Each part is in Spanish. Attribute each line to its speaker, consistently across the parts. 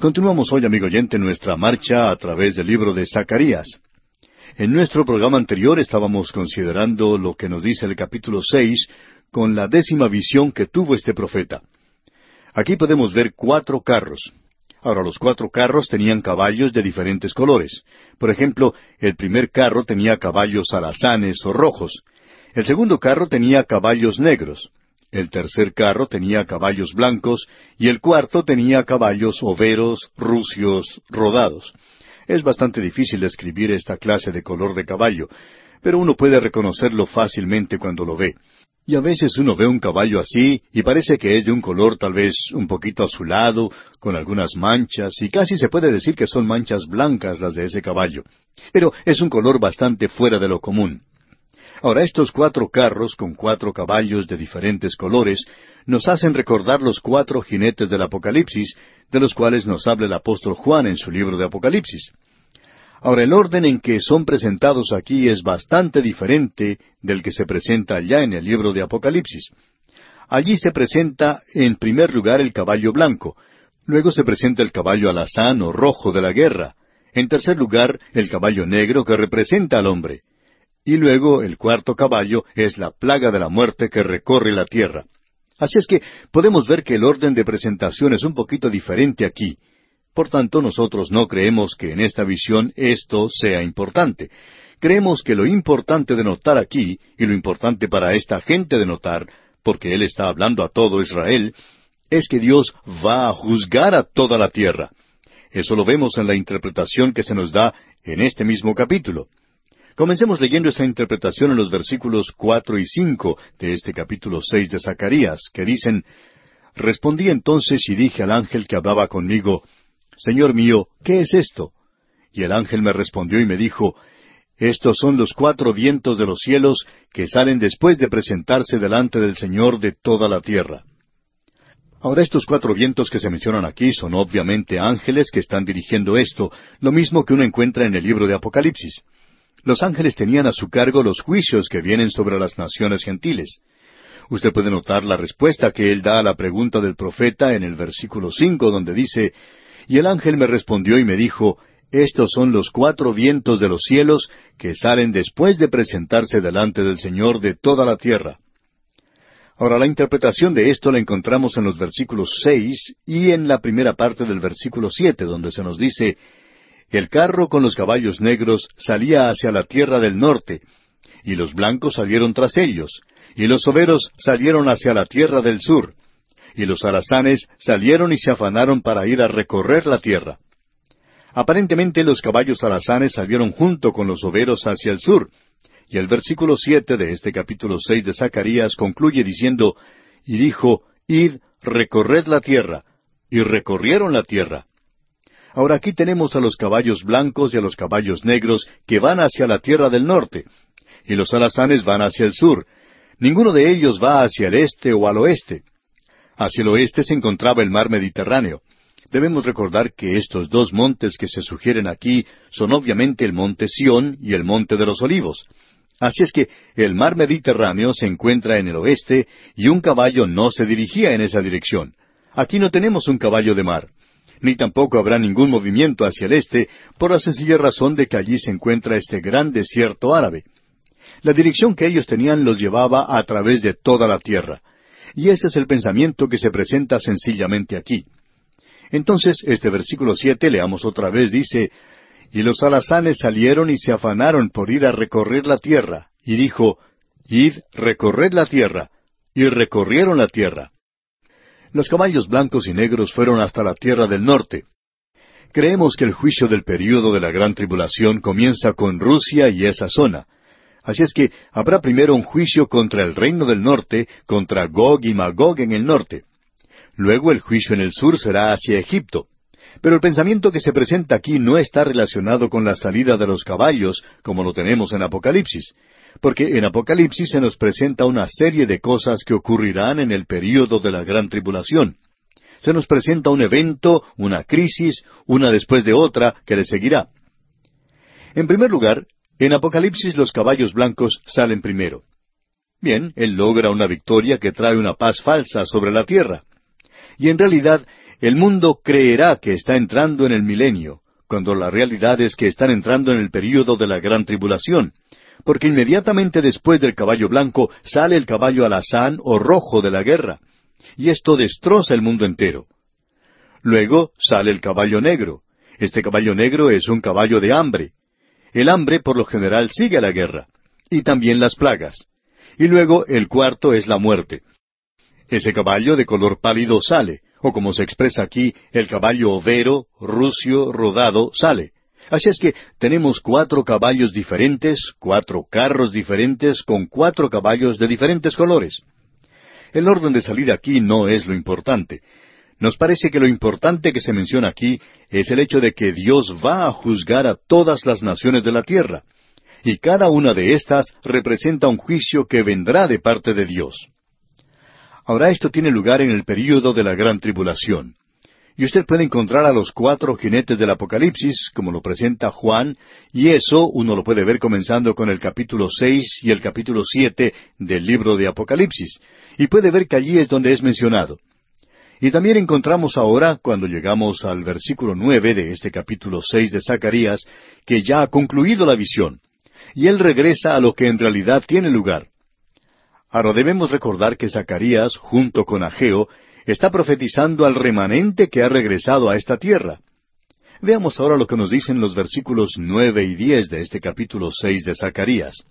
Speaker 1: Continuamos hoy, amigo oyente, nuestra marcha a través del libro de Zacarías. En nuestro programa anterior estábamos considerando lo que nos dice el capítulo seis con la décima visión que tuvo este profeta. Aquí podemos ver cuatro carros. Ahora, los cuatro carros tenían caballos de diferentes colores. Por ejemplo, el primer carro tenía caballos alazanes o rojos. El segundo carro tenía caballos negros. El tercer carro tenía caballos blancos y el cuarto tenía caballos overos, rucios, rodados. Es bastante difícil describir esta clase de color de caballo, pero uno puede reconocerlo fácilmente cuando lo ve. Y a veces uno ve un caballo así y parece que es de un color tal vez un poquito azulado, con algunas manchas, y casi se puede decir que son manchas blancas las de ese caballo. Pero es un color bastante fuera de lo común. Ahora, estos cuatro carros con cuatro caballos de diferentes colores nos hacen recordar los cuatro jinetes del Apocalipsis, de los cuales nos habla el apóstol Juan en su libro de Apocalipsis. Ahora, el orden en que son presentados aquí es bastante diferente del que se presenta allá en el libro de Apocalipsis. Allí se presenta en primer lugar el caballo blanco, luego se presenta el caballo alazán o rojo de la guerra, en tercer lugar el caballo negro que representa al hombre, y luego el cuarto caballo es la plaga de la muerte que recorre la tierra. Así es que podemos ver que el orden de presentación es un poquito diferente aquí. Por tanto, nosotros no creemos que en esta visión esto sea importante. Creemos que lo importante de notar aquí, y lo importante para esta gente de notar, porque Él está hablando a todo Israel, es que Dios va a juzgar a toda la tierra. Eso lo vemos en la interpretación que se nos da en este mismo capítulo. Comencemos leyendo esta interpretación en los versículos cuatro y cinco de este capítulo seis de Zacarías, que dicen Respondí entonces y dije al ángel que hablaba conmigo Señor mío, ¿qué es esto? Y el ángel me respondió y me dijo Estos son los cuatro vientos de los cielos que salen después de presentarse delante del Señor de toda la tierra. Ahora estos cuatro vientos que se mencionan aquí son obviamente ángeles que están dirigiendo esto, lo mismo que uno encuentra en el libro de Apocalipsis. Los ángeles tenían a su cargo los juicios que vienen sobre las naciones gentiles. Usted puede notar la respuesta que él da a la pregunta del profeta en el versículo cinco, donde dice Y el ángel me respondió y me dijo Estos son los cuatro vientos de los cielos que salen después de presentarse delante del Señor de toda la tierra. Ahora, la interpretación de esto la encontramos en los versículos seis y en la primera parte del versículo siete, donde se nos dice el carro con los caballos negros salía hacia la tierra del norte, y los blancos salieron tras ellos, y los overos salieron hacia la tierra del sur, y los alazanes salieron y se afanaron para ir a recorrer la tierra. Aparentemente los caballos alazanes salieron junto con los overos hacia el sur, y el versículo siete de este capítulo seis de Zacarías concluye diciendo, y dijo, Id, recorred la tierra, y recorrieron la tierra. Ahora aquí tenemos a los caballos blancos y a los caballos negros que van hacia la tierra del norte, y los alazanes van hacia el sur. Ninguno de ellos va hacia el este o al oeste. Hacia el oeste se encontraba el mar Mediterráneo. Debemos recordar que estos dos montes que se sugieren aquí son obviamente el monte Sión y el monte de los olivos. Así es que el mar Mediterráneo se encuentra en el oeste y un caballo no se dirigía en esa dirección. Aquí no tenemos un caballo de mar ni tampoco habrá ningún movimiento hacia el este, por la sencilla razón de que allí se encuentra este gran desierto árabe. La dirección que ellos tenían los llevaba a través de toda la tierra. Y ese es el pensamiento que se presenta sencillamente aquí. Entonces, este versículo siete, leamos otra vez, dice, Y los alazanes salieron y se afanaron por ir a recorrer la tierra, y dijo, Id, recorred la tierra, y recorrieron la tierra. Los caballos blancos y negros fueron hasta la tierra del norte. Creemos que el juicio del período de la gran tribulación comienza con Rusia y esa zona. Así es que habrá primero un juicio contra el reino del norte, contra Gog y Magog en el norte. Luego el juicio en el sur será hacia Egipto. Pero el pensamiento que se presenta aquí no está relacionado con la salida de los caballos, como lo tenemos en Apocalipsis, porque en Apocalipsis se nos presenta una serie de cosas que ocurrirán en el período de la gran tribulación. Se nos presenta un evento, una crisis, una después de otra, que le seguirá. En primer lugar, en Apocalipsis los caballos blancos salen primero. Bien, él logra una victoria que trae una paz falsa sobre la tierra. Y en realidad, el mundo creerá que está entrando en el milenio, cuando la realidad es que están entrando en el período de la gran tribulación, porque inmediatamente después del caballo blanco sale el caballo alazán o rojo de la guerra, y esto destroza el mundo entero. Luego sale el caballo negro. Este caballo negro es un caballo de hambre. El hambre por lo general sigue a la guerra, y también las plagas. Y luego el cuarto es la muerte. Ese caballo de color pálido sale, o como se expresa aquí, el caballo overo, rucio, rodado, sale. Así es que tenemos cuatro caballos diferentes, cuatro carros diferentes, con cuatro caballos de diferentes colores. El orden de salida aquí no es lo importante. Nos parece que lo importante que se menciona aquí es el hecho de que Dios va a juzgar a todas las naciones de la tierra, y cada una de éstas representa un juicio que vendrá de parte de Dios. Ahora esto tiene lugar en el período de la gran tribulación. Y usted puede encontrar a los cuatro jinetes del Apocalipsis, como lo presenta Juan, y eso uno lo puede ver comenzando con el capítulo seis y el capítulo siete del libro de Apocalipsis, y puede ver que allí es donde es mencionado. Y también encontramos ahora, cuando llegamos al versículo nueve de este capítulo seis de Zacarías, que ya ha concluido la visión, y él regresa a lo que en realidad tiene lugar. Ahora debemos recordar que Zacarías, junto con Ageo, está profetizando al remanente que ha regresado a esta tierra. Veamos ahora lo que nos dicen los versículos nueve y diez de este capítulo seis de Zacarías.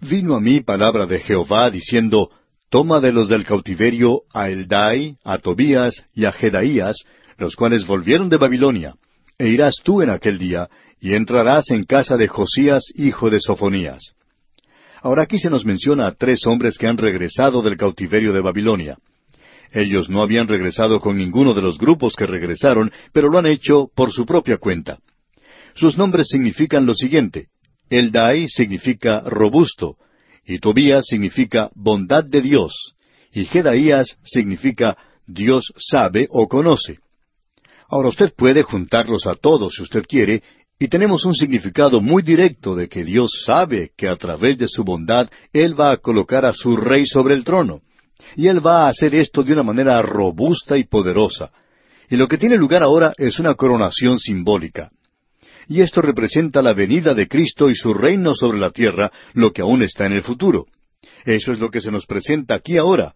Speaker 1: Vino a mí palabra de Jehová diciendo, Toma de los del cautiverio a Eldai, a Tobías y a Jedaías, los cuales volvieron de Babilonia, e irás tú en aquel día, y entrarás en casa de Josías, hijo de Sofonías. Ahora aquí se nos menciona a tres hombres que han regresado del cautiverio de Babilonia. Ellos no habían regresado con ninguno de los grupos que regresaron, pero lo han hecho por su propia cuenta. Sus nombres significan lo siguiente. Eldai significa robusto, y Tobías significa bondad de Dios, y Jedaías significa Dios sabe o conoce. Ahora usted puede juntarlos a todos si usted quiere y tenemos un significado muy directo de que Dios sabe que a través de su bondad Él va a colocar a su rey sobre el trono. Y Él va a hacer esto de una manera robusta y poderosa. Y lo que tiene lugar ahora es una coronación simbólica. Y esto representa la venida de Cristo y su reino sobre la tierra, lo que aún está en el futuro. Eso es lo que se nos presenta aquí ahora.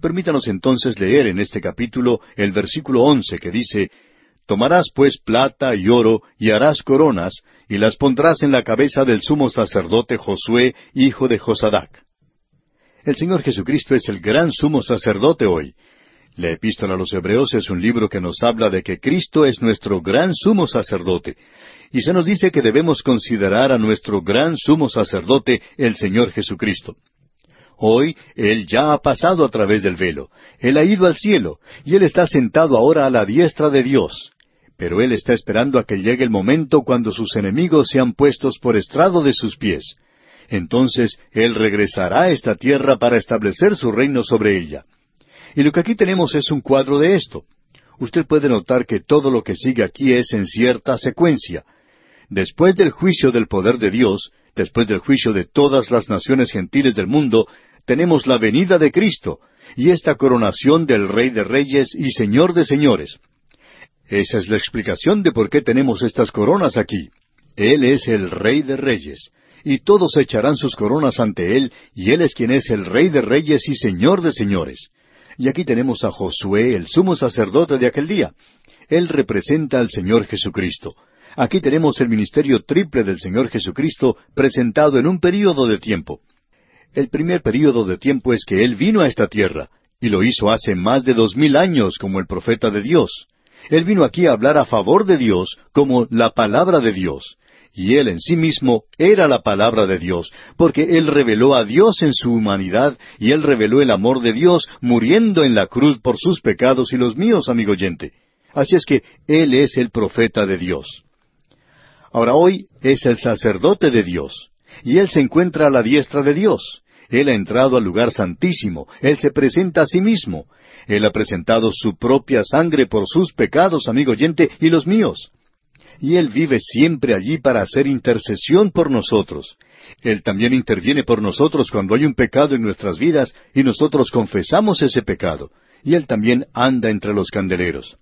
Speaker 1: Permítanos entonces leer en este capítulo el versículo once que dice Tomarás pues plata y oro, y harás coronas, y las pondrás en la cabeza del sumo sacerdote Josué, hijo de Josadac. El Señor Jesucristo es el gran sumo sacerdote hoy. La epístola a los Hebreos es un libro que nos habla de que Cristo es nuestro gran sumo sacerdote, y se nos dice que debemos considerar a nuestro gran sumo sacerdote, el Señor Jesucristo. Hoy Él ya ha pasado a través del velo, Él ha ido al cielo, y Él está sentado ahora a la diestra de Dios. Pero Él está esperando a que llegue el momento cuando sus enemigos sean puestos por estrado de sus pies. Entonces Él regresará a esta tierra para establecer su reino sobre ella. Y lo que aquí tenemos es un cuadro de esto. Usted puede notar que todo lo que sigue aquí es en cierta secuencia. Después del juicio del poder de Dios, después del juicio de todas las naciones gentiles del mundo, tenemos la venida de Cristo y esta coronación del Rey de Reyes y Señor de Señores. Esa es la explicación de por qué tenemos estas coronas aquí. Él es el Rey de Reyes, y todos echarán sus coronas ante Él, y Él es quien es el Rey de Reyes y Señor de Señores. Y aquí tenemos a Josué, el sumo sacerdote de aquel día. Él representa al Señor Jesucristo. Aquí tenemos el ministerio triple del Señor Jesucristo presentado en un período de tiempo. El primer período de tiempo es que Él vino a esta tierra, y lo hizo hace más de dos mil años como el profeta de Dios. Él vino aquí a hablar a favor de Dios como la palabra de Dios. Y Él en sí mismo era la palabra de Dios, porque Él reveló a Dios en su humanidad y Él reveló el amor de Dios muriendo en la cruz por sus pecados y los míos, amigo oyente. Así es que Él es el profeta de Dios. Ahora hoy es el sacerdote de Dios, y Él se encuentra a la diestra de Dios. Él ha entrado al lugar santísimo, Él se presenta a sí mismo. Él ha presentado su propia sangre por sus pecados, amigo oyente, y los míos. Y Él vive siempre allí para hacer intercesión por nosotros. Él también interviene por nosotros cuando hay un pecado en nuestras vidas y nosotros confesamos ese pecado. y Él también anda entre los candeleros.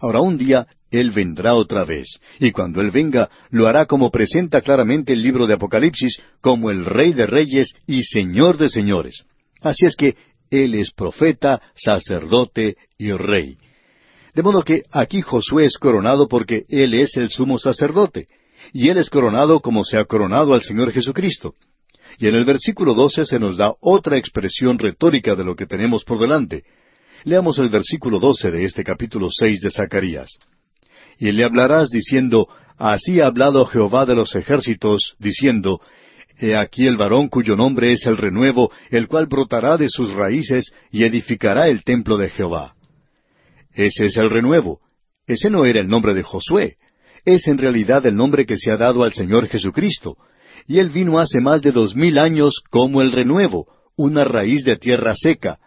Speaker 1: Ahora un día Él vendrá otra vez, y cuando Él venga lo hará como presenta claramente el libro de Apocalipsis, como el Rey de Reyes y Señor de Señores. Así es que Él es profeta, sacerdote y rey. De modo que aquí Josué es coronado porque Él es el sumo sacerdote, y Él es coronado como se ha coronado al Señor Jesucristo. Y en el versículo doce se nos da otra expresión retórica de lo que tenemos por delante. Leamos el versículo doce de este capítulo seis de Zacarías. Y le hablarás diciendo, Así ha hablado Jehová de los ejércitos, diciendo, He aquí el varón cuyo nombre es el renuevo, el cual brotará de sus raíces y edificará el templo de Jehová. Ese es el renuevo. Ese no era el nombre de Josué. Es en realidad el nombre que se ha dado al Señor Jesucristo. Y Él vino hace más de dos mil años como el renuevo, una raíz de tierra seca.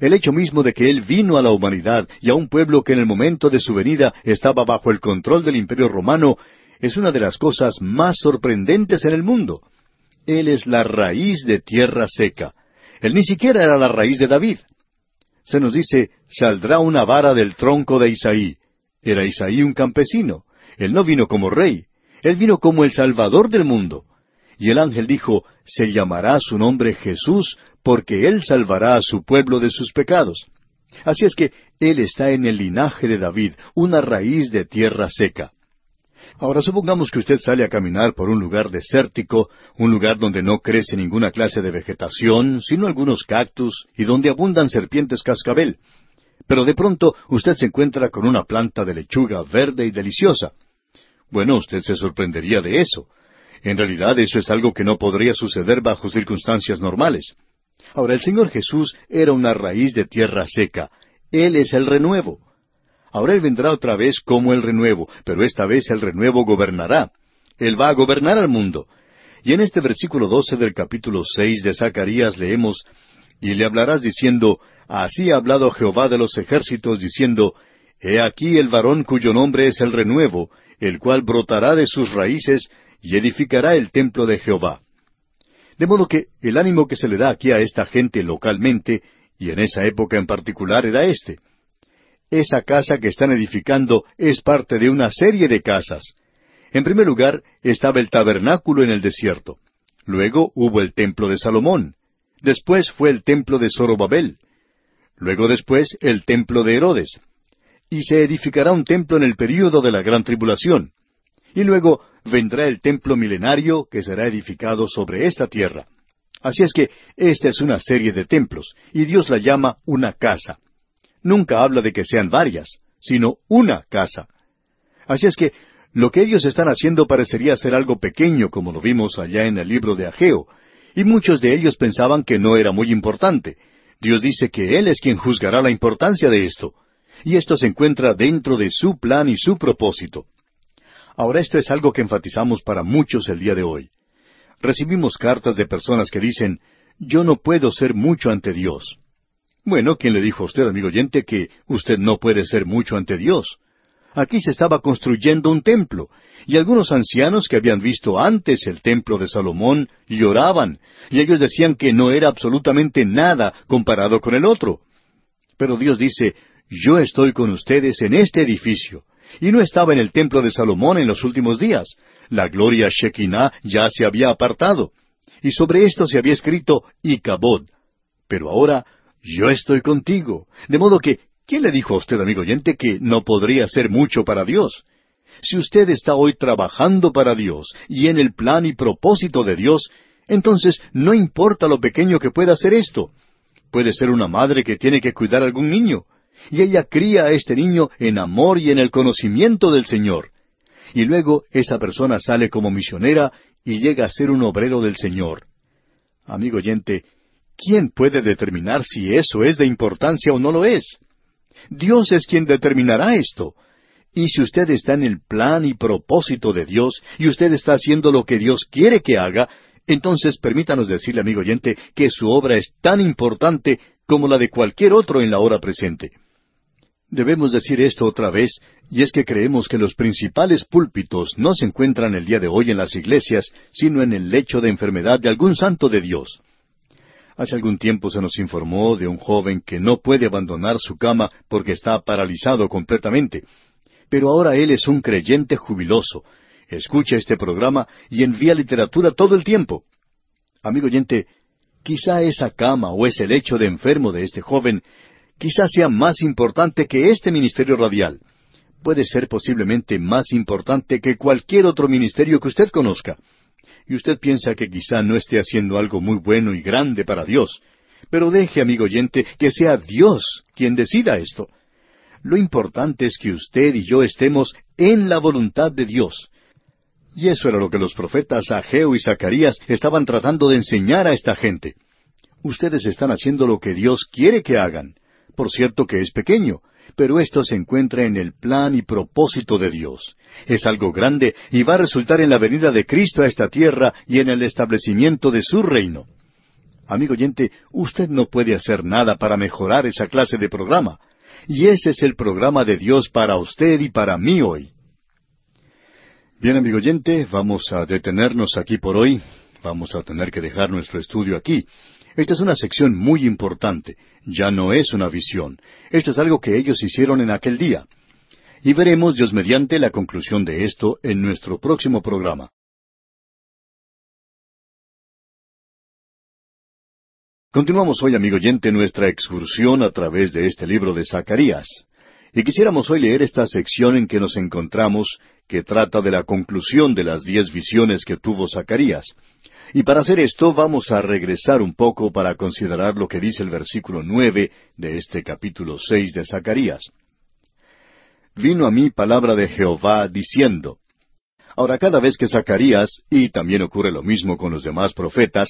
Speaker 1: El hecho mismo de que Él vino a la humanidad y a un pueblo que en el momento de su venida estaba bajo el control del imperio romano es una de las cosas más sorprendentes en el mundo. Él es la raíz de tierra seca. Él ni siquiera era la raíz de David. Se nos dice, saldrá una vara del tronco de Isaí. Era Isaí un campesino. Él no vino como rey. Él vino como el Salvador del mundo. Y el ángel dijo, se llamará su nombre Jesús, porque él salvará a su pueblo de sus pecados. Así es que él está en el linaje de David, una raíz de tierra seca. Ahora supongamos que usted sale a caminar por un lugar desértico, un lugar donde no crece ninguna clase de vegetación, sino algunos cactus, y donde abundan serpientes cascabel. Pero de pronto usted se encuentra con una planta de lechuga verde y deliciosa. Bueno, usted se sorprendería de eso. En realidad eso es algo que no podría suceder bajo circunstancias normales. Ahora el Señor Jesús era una raíz de tierra seca. Él es el renuevo. Ahora Él vendrá otra vez como el renuevo, pero esta vez el renuevo gobernará. Él va a gobernar al mundo. Y en este versículo doce del capítulo seis de Zacarías leemos, Y le hablarás diciendo, Así ha hablado Jehová de los ejércitos, diciendo, He aquí el varón cuyo nombre es el renuevo, el cual brotará de sus raíces y edificará el templo de Jehová. De modo que el ánimo que se le da aquí a esta gente localmente, y en esa época en particular, era este. Esa casa que están edificando es parte de una serie de casas. En primer lugar estaba el tabernáculo en el desierto. Luego hubo el templo de Salomón. Después fue el templo de Zorobabel. Luego después el templo de Herodes. Y se edificará un templo en el período de la gran tribulación. Y luego vendrá el templo milenario que será edificado sobre esta tierra. Así es que esta es una serie de templos, y Dios la llama una casa nunca habla de que sean varias, sino una casa. Así es que lo que ellos están haciendo parecería ser algo pequeño, como lo vimos allá en el libro de Ageo, y muchos de ellos pensaban que no era muy importante. Dios dice que Él es quien juzgará la importancia de esto, y esto se encuentra dentro de su plan y su propósito. Ahora esto es algo que enfatizamos para muchos el día de hoy. Recibimos cartas de personas que dicen, yo no puedo ser mucho ante Dios. Bueno, ¿quién le dijo a usted, amigo oyente, que usted no puede ser mucho ante Dios? Aquí se estaba construyendo un templo, y algunos ancianos que habían visto antes el templo de Salomón lloraban, y ellos decían que no era absolutamente nada comparado con el otro. Pero Dios dice, yo estoy con ustedes en este edificio, y no estaba en el templo de Salomón en los últimos días. La gloria Shekinah ya se había apartado, y sobre esto se había escrito Icabod. Pero ahora yo estoy contigo. De modo que, ¿quién le dijo a usted, amigo oyente, que no podría hacer mucho para Dios? Si usted está hoy trabajando para Dios y en el plan y propósito de Dios, entonces no importa lo pequeño que pueda hacer esto. Puede ser una madre que tiene que cuidar a algún niño, y ella cría a este niño en amor y en el conocimiento del Señor. Y luego esa persona sale como misionera y llega a ser un obrero del Señor. Amigo oyente, ¿Quién puede determinar si eso es de importancia o no lo es? Dios es quien determinará esto. Y si usted está en el plan y propósito de Dios, y usted está haciendo lo que Dios quiere que haga, entonces permítanos decirle, amigo oyente, que su obra es tan importante como la de cualquier otro en la hora presente. Debemos decir esto otra vez, y es que creemos que los principales púlpitos no se encuentran el día de hoy en las iglesias, sino en el lecho de enfermedad de algún santo de Dios. Hace algún tiempo se nos informó de un joven que no puede abandonar su cama porque está paralizado completamente. Pero ahora él es un creyente jubiloso. Escucha este programa y envía literatura todo el tiempo. Amigo oyente, quizá esa cama o ese lecho de enfermo de este joven, quizá sea más importante que este ministerio radial. Puede ser posiblemente más importante que cualquier otro ministerio que usted conozca y usted piensa que quizá no esté haciendo algo muy bueno y grande para Dios. Pero deje, amigo oyente, que sea Dios quien decida esto. Lo importante es que usted y yo estemos en la voluntad de Dios. Y eso era lo que los profetas Ageo y Zacarías estaban tratando de enseñar a esta gente. Ustedes están haciendo lo que Dios quiere que hagan. Por cierto que es pequeño, pero esto se encuentra en el plan y propósito de Dios. Es algo grande y va a resultar en la venida de Cristo a esta tierra y en el establecimiento de su reino. Amigo oyente, usted no puede hacer nada para mejorar esa clase de programa. Y ese es el programa de Dios para usted y para mí hoy. Bien, amigo oyente, vamos a detenernos aquí por hoy. Vamos a tener que dejar nuestro estudio aquí. Esta es una sección muy importante. Ya no es una visión. Esto es algo que ellos hicieron en aquel día. Y veremos, Dios mediante, la conclusión de esto en nuestro próximo programa. Continuamos hoy, amigo oyente, nuestra excursión a través de este libro de Zacarías. Y quisiéramos hoy leer esta sección en que nos encontramos, que trata de la conclusión de las diez visiones que tuvo Zacarías. Y para hacer esto vamos a regresar un poco para considerar lo que dice el versículo nueve de este capítulo seis de Zacarías. Vino a mí palabra de Jehová diciendo. Ahora cada vez que Zacarías, y también ocurre lo mismo con los demás profetas,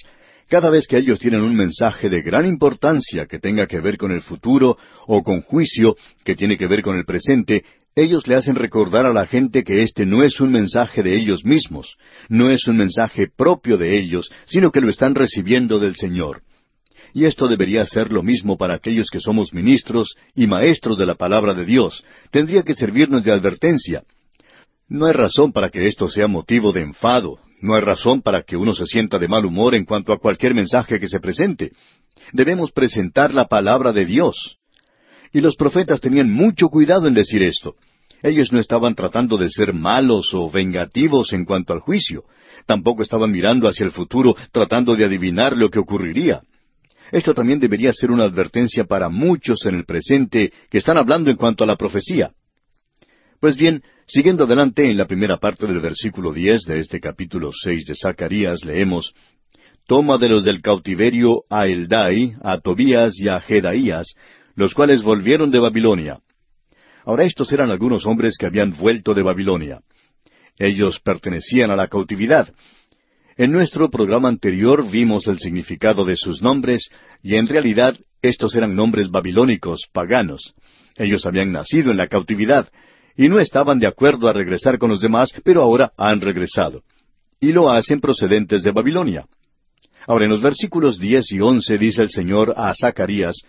Speaker 1: cada vez que ellos tienen un mensaje de gran importancia que tenga que ver con el futuro o con juicio que tiene que ver con el presente, ellos le hacen recordar a la gente que este no es un mensaje de ellos mismos, no es un mensaje propio de ellos, sino que lo están recibiendo del Señor. Y esto debería ser lo mismo para aquellos que somos ministros y maestros de la palabra de Dios. Tendría que servirnos de advertencia. No hay razón para que esto sea motivo de enfado, no hay razón para que uno se sienta de mal humor en cuanto a cualquier mensaje que se presente. Debemos presentar la palabra de Dios. Y los profetas tenían mucho cuidado en decir esto. Ellos no estaban tratando de ser malos o vengativos en cuanto al juicio. Tampoco estaban mirando hacia el futuro tratando de adivinar lo que ocurriría. Esto también debería ser una advertencia para muchos en el presente que están hablando en cuanto a la profecía. Pues bien, siguiendo adelante en la primera parte del versículo diez de este capítulo seis de Zacarías, leemos Toma de los del cautiverio a Eldai, a Tobías y a Jedaías, los cuales volvieron de Babilonia. Ahora estos eran algunos hombres que habían vuelto de Babilonia. Ellos pertenecían a la cautividad. En nuestro programa anterior vimos el significado de sus nombres, y en realidad estos eran nombres babilónicos, paganos. Ellos habían nacido en la cautividad, y no estaban de acuerdo a regresar con los demás, pero ahora han regresado. Y lo hacen procedentes de Babilonia. Ahora en los versículos diez y once dice el Señor a Zacarías,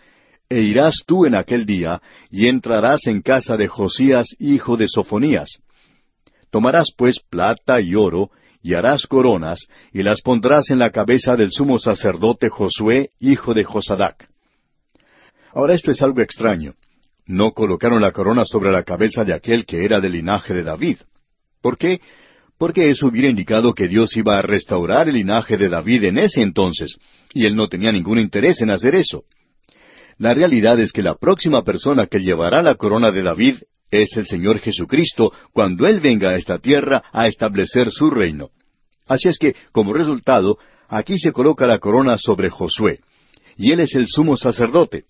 Speaker 1: e irás tú en aquel día, y entrarás en casa de Josías, hijo de Sofonías. Tomarás pues plata y oro, y harás coronas, y las pondrás en la cabeza del sumo sacerdote Josué, hijo de Josadac. Ahora esto es algo extraño. No colocaron la corona sobre la cabeza de aquel que era del linaje de David. ¿Por qué? Porque eso hubiera indicado que Dios iba a restaurar el linaje de David en ese entonces, y él no tenía ningún interés en hacer eso. La realidad es que la próxima persona que llevará la corona de David es el Señor Jesucristo cuando Él venga a esta tierra a establecer su reino. Así es que, como resultado, aquí se coloca la corona sobre Josué, y Él es el sumo sacerdote.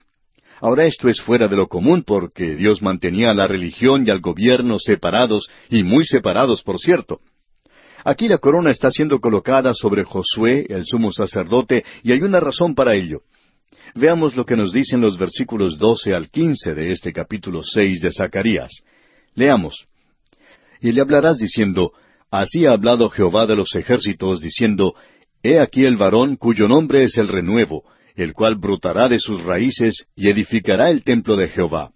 Speaker 1: Ahora esto es fuera de lo común porque Dios mantenía a la religión y al gobierno separados, y muy separados, por cierto. Aquí la corona está siendo colocada sobre Josué, el sumo sacerdote, y hay una razón para ello. Veamos lo que nos dicen los versículos doce al quince de este capítulo seis de Zacarías. Leamos. Y le hablarás diciendo, Así ha hablado Jehová de los ejércitos, diciendo, He aquí el varón cuyo nombre es el renuevo, el cual brotará de sus raíces y edificará el templo de Jehová.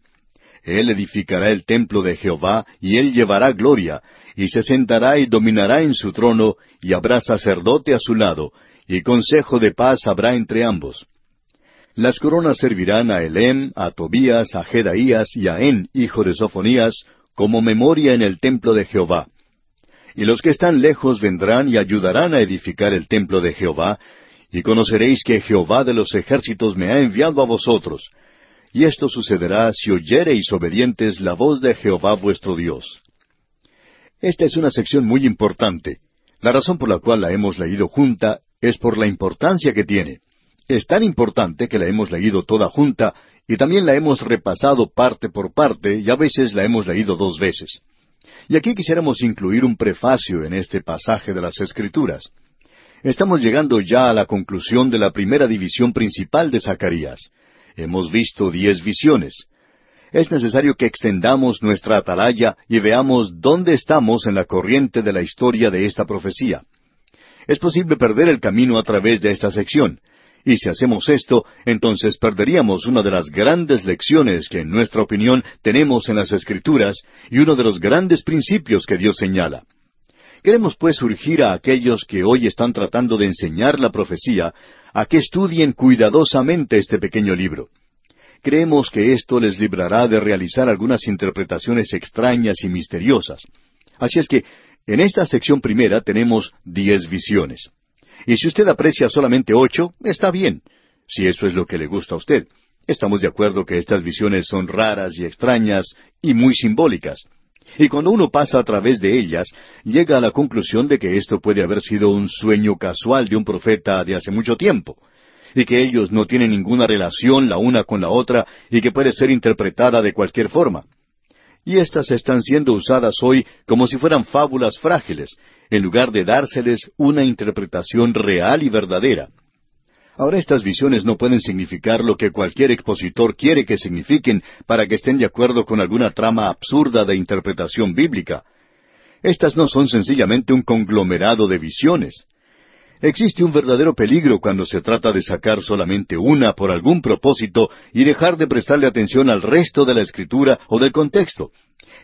Speaker 1: Él edificará el templo de Jehová, y él llevará gloria, y se sentará y dominará en su trono, y habrá sacerdote a su lado, y consejo de paz habrá entre ambos Las coronas servirán a Elem, a Tobías, a Jedaías y a En, hijo de Sofonías, como memoria en el templo de Jehová. Y los que están lejos vendrán y ayudarán a edificar el templo de Jehová, y conoceréis que Jehová de los ejércitos me ha enviado a vosotros. Y esto sucederá si oyereis obedientes la voz de Jehová vuestro Dios. Esta es una sección muy importante. La razón por la cual la hemos leído junta es por la importancia que tiene. Es tan importante que la hemos leído toda junta y también la hemos repasado parte por parte y a veces la hemos leído dos veces. Y aquí quisiéramos incluir un prefacio en este pasaje de las Escrituras. Estamos llegando ya a la conclusión de la primera división principal de Zacarías. Hemos visto diez visiones. Es necesario que extendamos nuestra atalaya y veamos dónde estamos en la corriente de la historia de esta profecía. Es posible perder el camino a través de esta sección, y si hacemos esto, entonces perderíamos una de las grandes lecciones que en nuestra opinión tenemos en las Escrituras y uno de los grandes principios que Dios señala. Queremos pues urgir a aquellos que hoy están tratando de enseñar la profecía a que estudien cuidadosamente este pequeño libro. Creemos que esto les librará de realizar algunas interpretaciones extrañas y misteriosas. Así es que en esta sección primera tenemos diez visiones. Y si usted aprecia solamente ocho, está bien, si eso es lo que le gusta a usted. Estamos de acuerdo que estas visiones son raras y extrañas y muy simbólicas. Y cuando uno pasa a través de ellas, llega a la conclusión de que esto puede haber sido un sueño casual de un profeta de hace mucho tiempo, y que ellos no tienen ninguna relación la una con la otra y que puede ser interpretada de cualquier forma y éstas están siendo usadas hoy como si fueran fábulas frágiles, en lugar de dárseles una interpretación real y verdadera. Ahora estas visiones no pueden significar lo que cualquier expositor quiere que signifiquen para que estén de acuerdo con alguna trama absurda de interpretación bíblica. Estas no son sencillamente un conglomerado de visiones. Existe un verdadero peligro cuando se trata de sacar solamente una por algún propósito y dejar de prestarle atención al resto de la escritura o del contexto,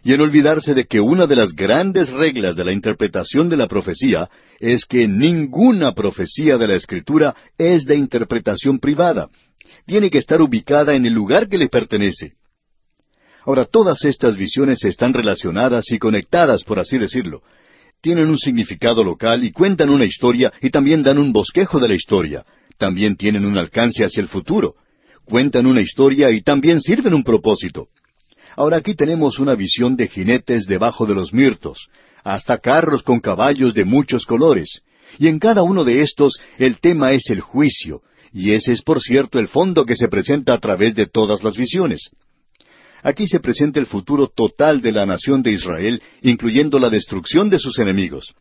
Speaker 1: y en olvidarse de que una de las grandes reglas de la interpretación de la profecía es que ninguna profecía de la escritura es de interpretación privada. Tiene que estar ubicada en el lugar que le pertenece. Ahora, todas estas visiones están relacionadas y conectadas, por así decirlo tienen un significado local y cuentan una historia y también dan un bosquejo de la historia. También tienen un alcance hacia el futuro. Cuentan una historia y también sirven un propósito. Ahora aquí tenemos una visión de jinetes debajo de los mirtos, hasta carros con caballos de muchos colores. Y en cada uno de estos el tema es el juicio, y ese es por cierto el fondo que se presenta a través de todas las visiones. Aquí se presenta el futuro total de la nación de Israel, incluyendo la destrucción de sus enemigos.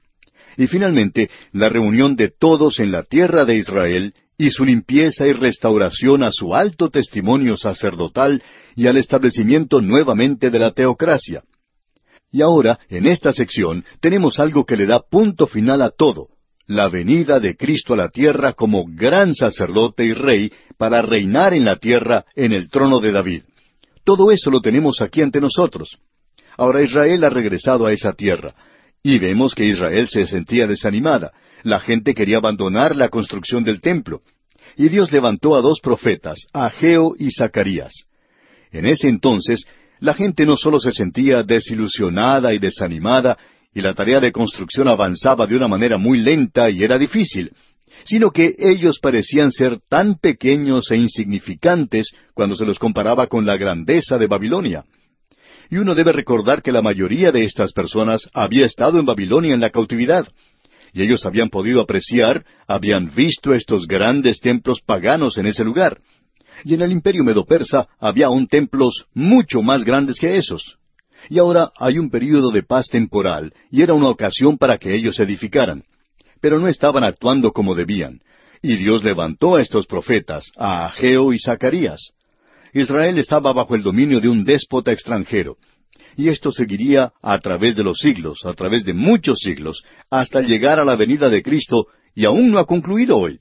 Speaker 1: Y finalmente, la reunión de todos en la tierra de Israel y su limpieza y restauración a su alto testimonio sacerdotal y al establecimiento nuevamente de la teocracia. Y ahora, en esta sección, tenemos algo que le da punto final a todo, la venida de Cristo a la tierra como gran sacerdote y rey para reinar en la tierra en el trono de David. Todo eso lo tenemos aquí ante nosotros. Ahora Israel ha regresado a esa tierra, y vemos que Israel se sentía desanimada. La gente quería abandonar la construcción del templo. Y Dios levantó a dos profetas, Ageo y Zacarías. En ese entonces, la gente no solo se sentía desilusionada y desanimada, y la tarea de construcción avanzaba de una manera muy lenta y era difícil, sino que ellos parecían ser tan pequeños e insignificantes cuando se los comparaba con la grandeza de Babilonia. Y uno debe recordar que la mayoría de estas personas había estado en Babilonia en la cautividad, y ellos habían podido apreciar, habían visto estos grandes templos paganos en ese lugar. Y en el imperio medo-persa había aún templos mucho más grandes que esos. Y ahora hay un período de paz temporal, y era una ocasión para que ellos se edificaran pero no estaban actuando como debían. Y Dios levantó a estos profetas, a Ageo y Zacarías. Israel estaba bajo el dominio de un déspota extranjero. Y esto seguiría a través de los siglos, a través de muchos siglos, hasta llegar a la venida de Cristo, y aún no ha concluido hoy.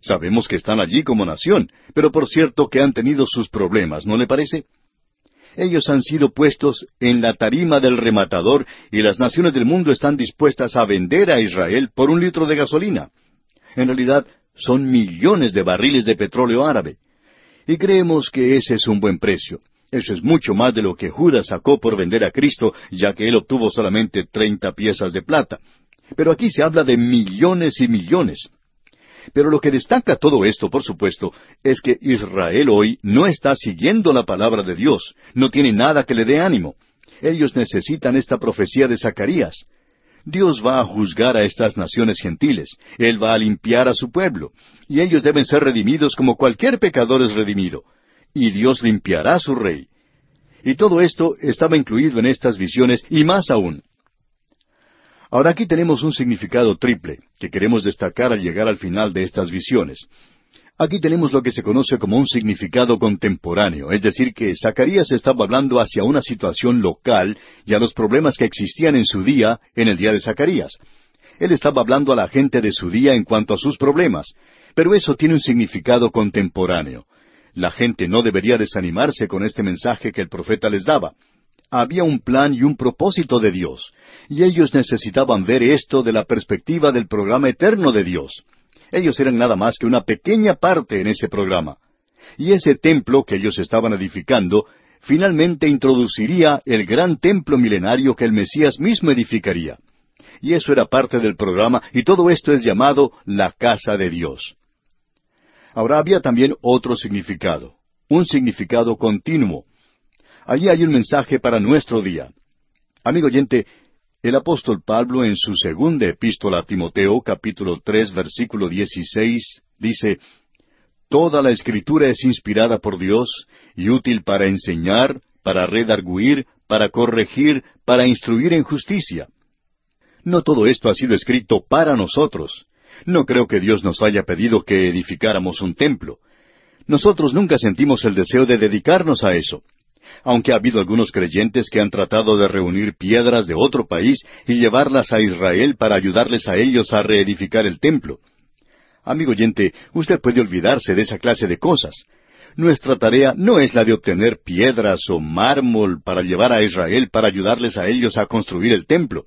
Speaker 1: Sabemos que están allí como nación, pero por cierto que han tenido sus problemas, ¿no le parece? Ellos han sido puestos en la tarima del rematador y las naciones del mundo están dispuestas a vender a Israel por un litro de gasolina. En realidad, son millones de barriles de petróleo árabe. Y creemos que ese es un buen precio. Eso es mucho más de lo que Judas sacó por vender a Cristo, ya que él obtuvo solamente treinta piezas de plata. Pero aquí se habla de millones y millones. Pero lo que destaca todo esto, por supuesto, es que Israel hoy no está siguiendo la palabra de Dios, no tiene nada que le dé ánimo. Ellos necesitan esta profecía de Zacarías. Dios va a juzgar a estas naciones gentiles, Él va a limpiar a su pueblo, y ellos deben ser redimidos como cualquier pecador es redimido, y Dios limpiará a su rey. Y todo esto estaba incluido en estas visiones y más aún. Ahora aquí tenemos un significado triple que queremos destacar al llegar al final de estas visiones. Aquí tenemos lo que se conoce como un significado contemporáneo, es decir, que Zacarías estaba hablando hacia una situación local y a los problemas que existían en su día, en el día de Zacarías. Él estaba hablando a la gente de su día en cuanto a sus problemas, pero eso tiene un significado contemporáneo. La gente no debería desanimarse con este mensaje que el profeta les daba había un plan y un propósito de Dios, y ellos necesitaban ver esto de la perspectiva del programa eterno de Dios. Ellos eran nada más que una pequeña parte en ese programa. Y ese templo que ellos estaban edificando finalmente introduciría el gran templo milenario que el Mesías mismo edificaría. Y eso era parte del programa, y todo esto es llamado la casa de Dios. Ahora había también otro significado, un significado continuo, Allí hay un mensaje para nuestro día. Amigo oyente, el apóstol Pablo en su segunda epístola a Timoteo, capítulo tres, versículo dieciséis, dice, Toda la escritura es inspirada por Dios y útil para enseñar, para redarguir, para corregir, para instruir en justicia. No todo esto ha sido escrito para nosotros. No creo que Dios nos haya pedido que edificáramos un templo. Nosotros nunca sentimos el deseo de dedicarnos a eso aunque ha habido algunos creyentes que han tratado de reunir piedras de otro país y llevarlas a Israel para ayudarles a ellos a reedificar el templo. Amigo oyente, usted puede olvidarse de esa clase de cosas. Nuestra tarea no es la de obtener piedras o mármol para llevar a Israel para ayudarles a ellos a construir el templo.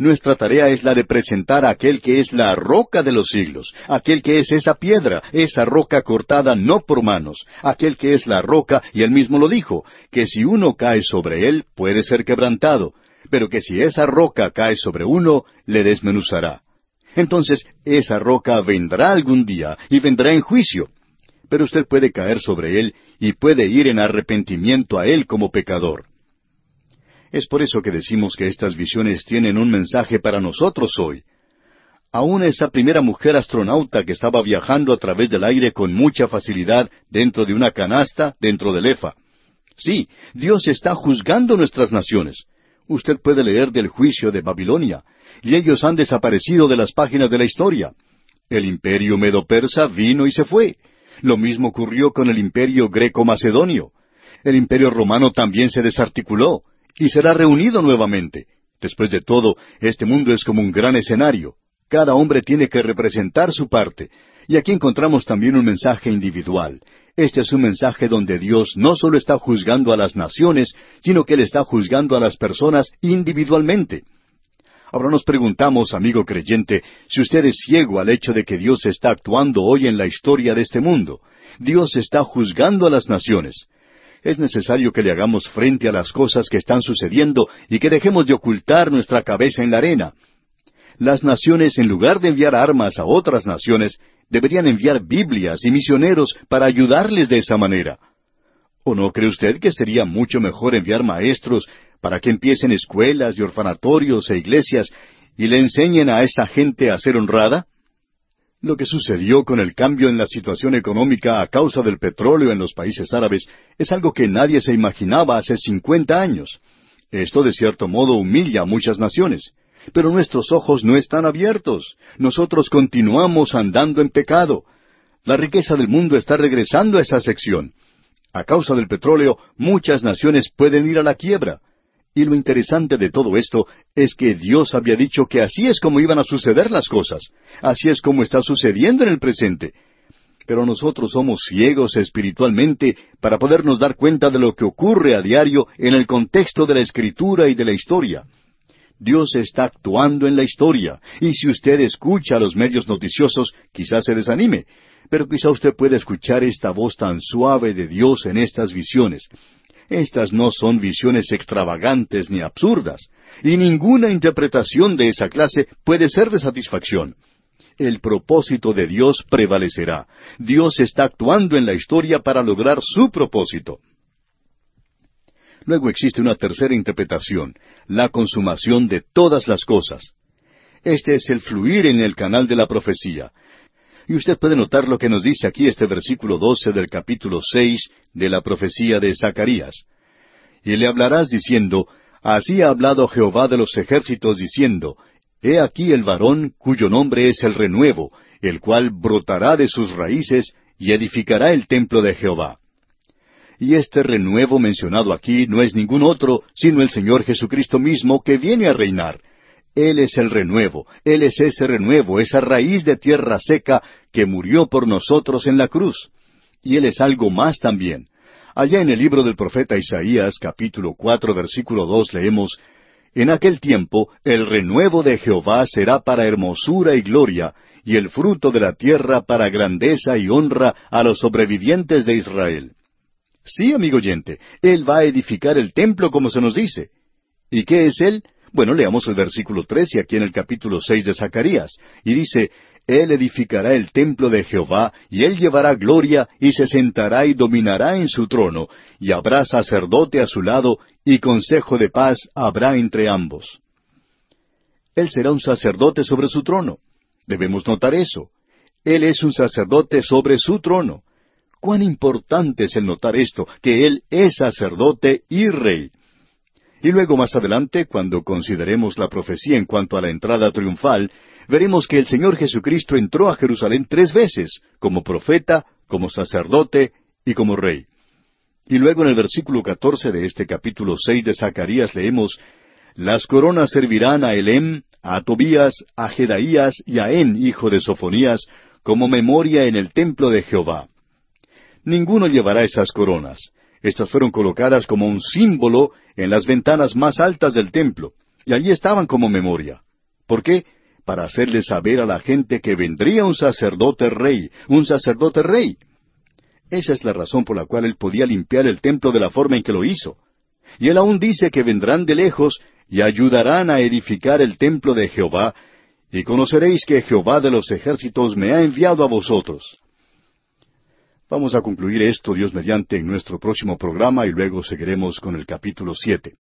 Speaker 1: Nuestra tarea es la de presentar a aquel que es la roca de los siglos, aquel que es esa piedra, esa roca cortada no por manos, aquel que es la roca, y él mismo lo dijo, que si uno cae sobre él puede ser quebrantado, pero que si esa roca cae sobre uno, le desmenuzará. Entonces esa roca vendrá algún día y vendrá en juicio. Pero usted puede caer sobre él y puede ir en arrepentimiento a él como pecador. Es por eso que decimos que estas visiones tienen un mensaje para nosotros hoy. Aún esa primera mujer astronauta que estaba viajando a través del aire con mucha facilidad dentro de una canasta dentro del EFA. Sí, Dios está juzgando nuestras naciones. Usted puede leer del juicio de Babilonia, y ellos han desaparecido de las páginas de la historia. El imperio medo-persa vino y se fue. Lo mismo ocurrió con el imperio greco-macedonio. El imperio romano también se desarticuló y será reunido nuevamente. Después de todo, este mundo es como un gran escenario. Cada hombre tiene que representar su parte. Y aquí encontramos también un mensaje individual. Este es un mensaje donde Dios no solo está juzgando a las naciones, sino que Él está juzgando a las personas individualmente. Ahora nos preguntamos, amigo creyente, si usted es ciego al hecho de que Dios está actuando hoy en la historia de este mundo. Dios está juzgando a las naciones es necesario que le hagamos frente a las cosas que están sucediendo y que dejemos de ocultar nuestra cabeza en la arena. Las naciones, en lugar de enviar armas a otras naciones, deberían enviar Biblias y misioneros para ayudarles de esa manera. ¿O no cree usted que sería mucho mejor enviar maestros para que empiecen escuelas y orfanatorios e iglesias y le enseñen a esa gente a ser honrada? Lo que sucedió con el cambio en la situación económica a causa del petróleo en los países árabes es algo que nadie se imaginaba hace cincuenta años. Esto de cierto modo humilla a muchas naciones. Pero nuestros ojos no están abiertos. Nosotros continuamos andando en pecado. La riqueza del mundo está regresando a esa sección. A causa del petróleo, muchas naciones pueden ir a la quiebra. Y lo interesante de todo esto es que Dios había dicho que así es como iban a suceder las cosas, así es como está sucediendo en el presente. Pero nosotros somos ciegos espiritualmente para podernos dar cuenta de lo que ocurre a diario en el contexto de la escritura y de la historia. Dios está actuando en la historia, y si usted escucha a los medios noticiosos, quizás se desanime. pero quizá usted pueda escuchar esta voz tan suave de Dios en estas visiones. Estas no son visiones extravagantes ni absurdas, y ninguna interpretación de esa clase puede ser de satisfacción. El propósito de Dios prevalecerá. Dios está actuando en la historia para lograr su propósito. Luego existe una tercera interpretación, la consumación de todas las cosas. Este es el fluir en el canal de la profecía. Y usted puede notar lo que nos dice aquí este versículo doce del capítulo seis de la profecía de Zacarías. Y le hablarás diciendo, Así ha hablado Jehová de los ejércitos diciendo, He aquí el varón cuyo nombre es el renuevo, el cual brotará de sus raíces y edificará el templo de Jehová. Y este renuevo mencionado aquí no es ningún otro, sino el Señor Jesucristo mismo que viene a reinar. Él es el renuevo, Él es ese renuevo, esa raíz de tierra seca que murió por nosotros en la cruz. Y Él es algo más también. Allá en el libro del profeta Isaías, capítulo cuatro, versículo dos, leemos En aquel tiempo el renuevo de Jehová será para hermosura y gloria, y el fruto de la tierra para grandeza y honra a los sobrevivientes de Israel. Sí, amigo oyente, Él va a edificar el templo como se nos dice. ¿Y qué es Él? Bueno, leamos el versículo trece aquí en el capítulo seis de Zacarías, y dice, Él edificará el templo de Jehová, y Él llevará gloria, y se sentará y dominará en su trono, y habrá sacerdote a su lado, y consejo de paz habrá entre ambos. Él será un sacerdote sobre su trono. Debemos notar eso. Él es un sacerdote sobre su trono. Cuán importante es el notar esto, que Él es sacerdote y rey. Y luego más adelante, cuando consideremos la profecía en cuanto a la entrada triunfal, veremos que el Señor Jesucristo entró a Jerusalén tres veces, como profeta, como sacerdote y como rey. Y luego en el versículo catorce de este capítulo seis de Zacarías leemos Las coronas servirán a Elem, a Tobías, a Jedaías y a En, hijo de Sofonías, como memoria en el templo de Jehová. Ninguno llevará esas coronas. Estas fueron colocadas como un símbolo en las ventanas más altas del templo, y allí estaban como memoria. ¿Por qué? Para hacerle saber a la gente que vendría un sacerdote rey, un sacerdote rey. Esa es la razón por la cual él podía limpiar el templo de la forma en que lo hizo. Y él aún dice que vendrán de lejos y ayudarán a edificar el templo de Jehová, y conoceréis que Jehová de los ejércitos me ha enviado a vosotros. Vamos a concluir esto, Dios mediante, en nuestro próximo programa y luego seguiremos con el capítulo siete.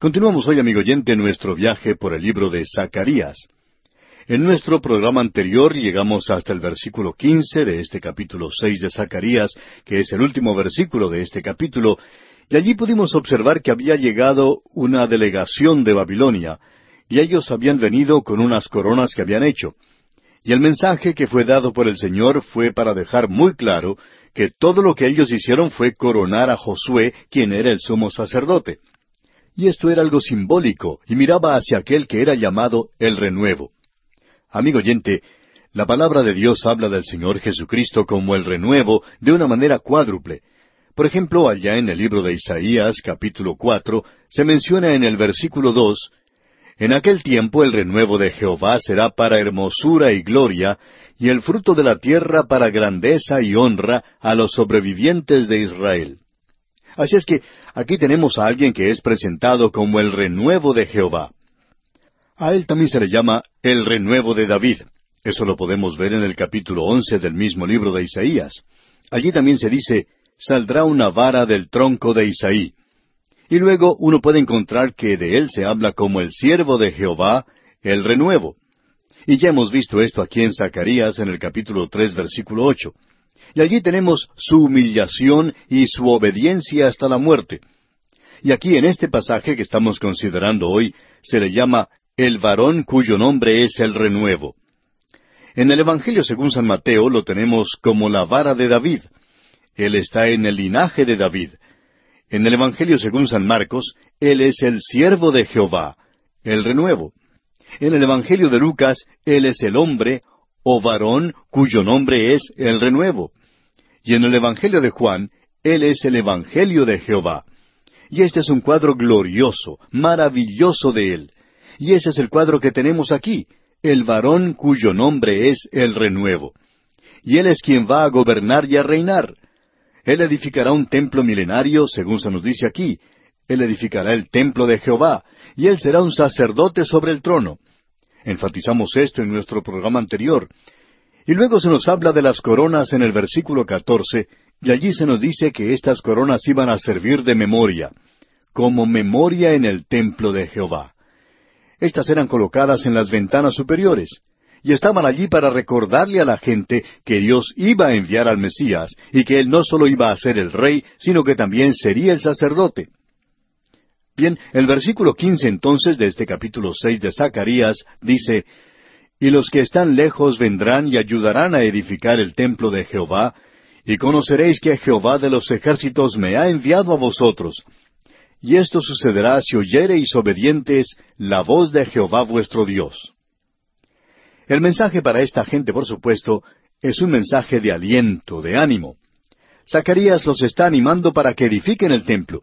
Speaker 1: Continuamos hoy, amigo oyente, nuestro viaje por el libro de Zacarías. En nuestro programa anterior llegamos hasta el versículo quince de este capítulo seis de Zacarías, que es el último versículo de este capítulo, y allí pudimos observar que había llegado una delegación de Babilonia, y ellos habían venido con unas coronas que habían hecho. Y el mensaje que fue dado por el Señor fue para dejar muy claro que todo lo que ellos hicieron fue coronar a Josué, quien era el sumo sacerdote. Y esto era algo simbólico, y miraba hacia aquel que era llamado el renuevo. Amigo oyente, la palabra de Dios habla del Señor Jesucristo como el renuevo de una manera cuádruple. Por ejemplo, allá en el libro de Isaías, capítulo cuatro, se menciona en el versículo dos en aquel tiempo el renuevo de Jehová será para hermosura y gloria, y el fruto de la tierra para grandeza y honra a los sobrevivientes de Israel. Así es que aquí tenemos a alguien que es presentado como el renuevo de Jehová. A él también se le llama el renuevo de David. Eso lo podemos ver en el capítulo once del mismo libro de Isaías. Allí también se dice, saldrá una vara del tronco de Isaí. Y luego uno puede encontrar que de él se habla como el siervo de Jehová, el renuevo. Y ya hemos visto esto aquí en Zacarías en el capítulo tres versículo ocho. Y allí tenemos su humillación y su obediencia hasta la muerte. Y aquí en este pasaje que estamos considerando hoy se le llama el varón cuyo nombre es el renuevo. En el Evangelio según San Mateo lo tenemos como la vara de David. Él está en el linaje de David, en el Evangelio según San Marcos, Él es el siervo de Jehová, el renuevo. En el Evangelio de Lucas, Él es el hombre o varón cuyo nombre es el renuevo. Y en el Evangelio de Juan, Él es el Evangelio de Jehová. Y este es un cuadro glorioso, maravilloso de Él. Y ese es el cuadro que tenemos aquí. el varón cuyo nombre es el renuevo. Y él es quien va a gobernar y a reinar. Él edificará un templo milenario, según se nos dice aquí. Él edificará el templo de Jehová, y él será un sacerdote sobre el trono. Enfatizamos esto en nuestro programa anterior. Y luego se nos habla de las coronas en el versículo catorce, y allí se nos dice que estas coronas iban a servir de memoria, como memoria en el templo de Jehová. Estas eran colocadas en las ventanas superiores y estaban allí para recordarle a la gente que Dios iba a enviar al Mesías y que Él no solo iba a ser el rey, sino que también sería el sacerdote. Bien, el versículo quince entonces de este capítulo seis de Zacarías dice, Y los que están lejos vendrán y ayudarán a edificar el templo de Jehová, y conoceréis que Jehová de los ejércitos me ha enviado a vosotros, y esto sucederá si oyereis obedientes la voz de Jehová vuestro Dios. El mensaje para esta gente, por supuesto, es un mensaje de aliento, de ánimo. Zacarías los está animando para que edifiquen el templo.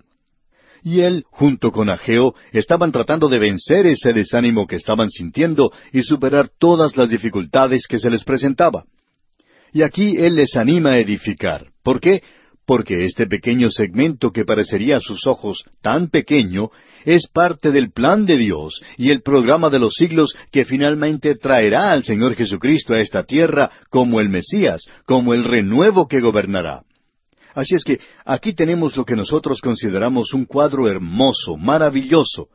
Speaker 1: Y él, junto con Ageo, estaban tratando de vencer ese desánimo que estaban sintiendo y superar todas las dificultades que se les presentaba. Y aquí él les anima a edificar. ¿Por qué? Porque este pequeño segmento que parecería a sus ojos tan pequeño es parte del plan de Dios y el programa de los siglos que finalmente traerá al Señor Jesucristo a esta tierra como el Mesías, como el renuevo que gobernará. Así es que aquí tenemos lo que nosotros consideramos un cuadro hermoso, maravilloso.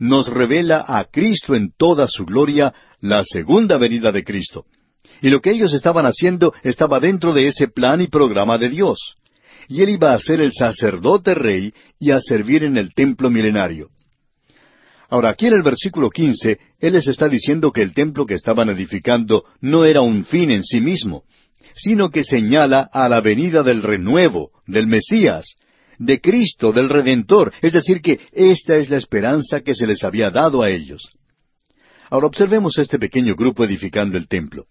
Speaker 1: Nos revela a Cristo en toda su gloria, la segunda venida de Cristo. Y lo que ellos estaban haciendo estaba dentro de ese plan y programa de Dios y él iba a ser el sacerdote rey y a servir en el templo milenario. Ahora, aquí en el versículo quince, Él les está diciendo que el templo que estaban edificando no era un fin en sí mismo, sino que señala a la venida del renuevo, del Mesías, de Cristo, del Redentor, es decir, que esta es la esperanza que se les había dado a ellos. Ahora observemos este pequeño grupo edificando el templo.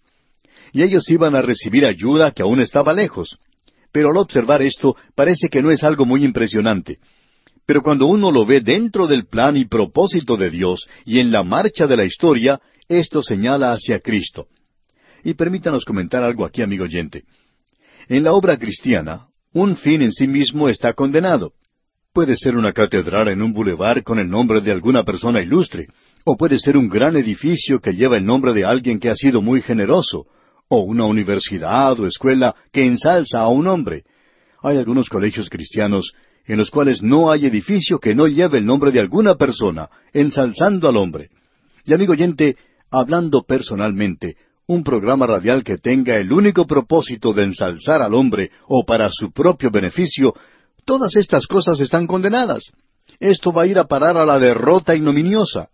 Speaker 1: Y ellos iban a recibir ayuda que aún estaba lejos. Pero al observar esto parece que no es algo muy impresionante. Pero cuando uno lo ve dentro del plan y propósito de Dios y en la marcha de la historia, esto señala hacia Cristo. Y permítanos comentar algo aquí, amigo oyente. En la obra cristiana, un fin en sí mismo está condenado. Puede ser una catedral en un bulevar con el nombre de alguna persona ilustre, o puede ser un gran edificio que lleva el nombre de alguien que ha sido muy generoso, o una universidad o escuela que ensalza a un hombre. Hay algunos colegios cristianos en los cuales no hay edificio que no lleve el nombre de alguna persona, ensalzando al hombre. Y amigo oyente, hablando personalmente, un programa radial que tenga el único propósito de ensalzar al hombre o para su propio beneficio, todas estas cosas están condenadas. Esto va a ir a parar a la derrota ignominiosa.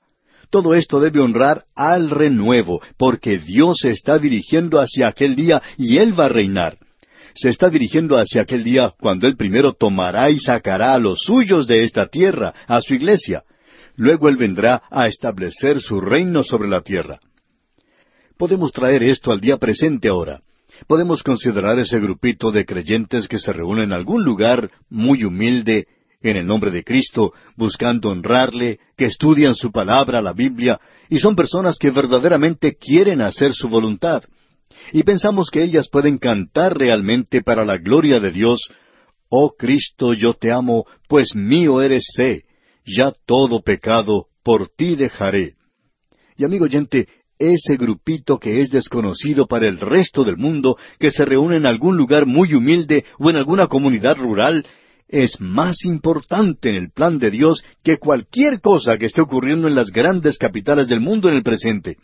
Speaker 1: Todo esto debe honrar al renuevo, porque Dios se está dirigiendo hacia aquel día y Él va a reinar. Se está dirigiendo hacia aquel día cuando Él primero tomará y sacará a los suyos de esta tierra, a su iglesia. Luego Él vendrá a establecer su reino sobre la tierra. Podemos traer esto al día presente ahora. Podemos considerar ese grupito de creyentes que se reúnen en algún lugar muy humilde, en el nombre de Cristo, buscando honrarle, que estudian su palabra, la Biblia, y son personas que verdaderamente quieren hacer su voluntad. Y pensamos que ellas pueden cantar realmente para la gloria de Dios, Oh Cristo, yo te amo, pues mío eres sé, ya todo pecado por ti dejaré. Y amigo oyente, ese grupito que es desconocido para el resto del mundo, que se reúne en algún lugar muy humilde o en alguna comunidad rural, es más importante en el plan de Dios que cualquier cosa que esté ocurriendo en las grandes capitales del mundo en el presente.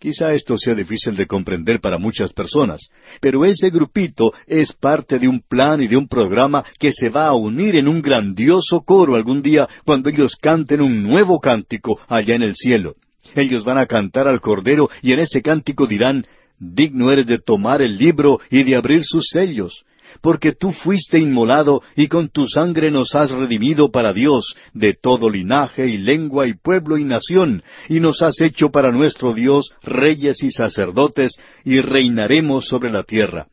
Speaker 1: Quizá esto sea difícil de comprender para muchas personas, pero ese grupito es parte de un plan y de un programa que se va a unir en un grandioso coro algún día cuando ellos canten un nuevo cántico allá en el cielo. Ellos van a cantar al Cordero y en ese cántico dirán, Digno eres de tomar el libro y de abrir sus sellos porque tú fuiste inmolado y con tu sangre nos has redimido para Dios de todo linaje y lengua y pueblo y nación, y nos has hecho para nuestro Dios reyes y sacerdotes, y reinaremos sobre la tierra.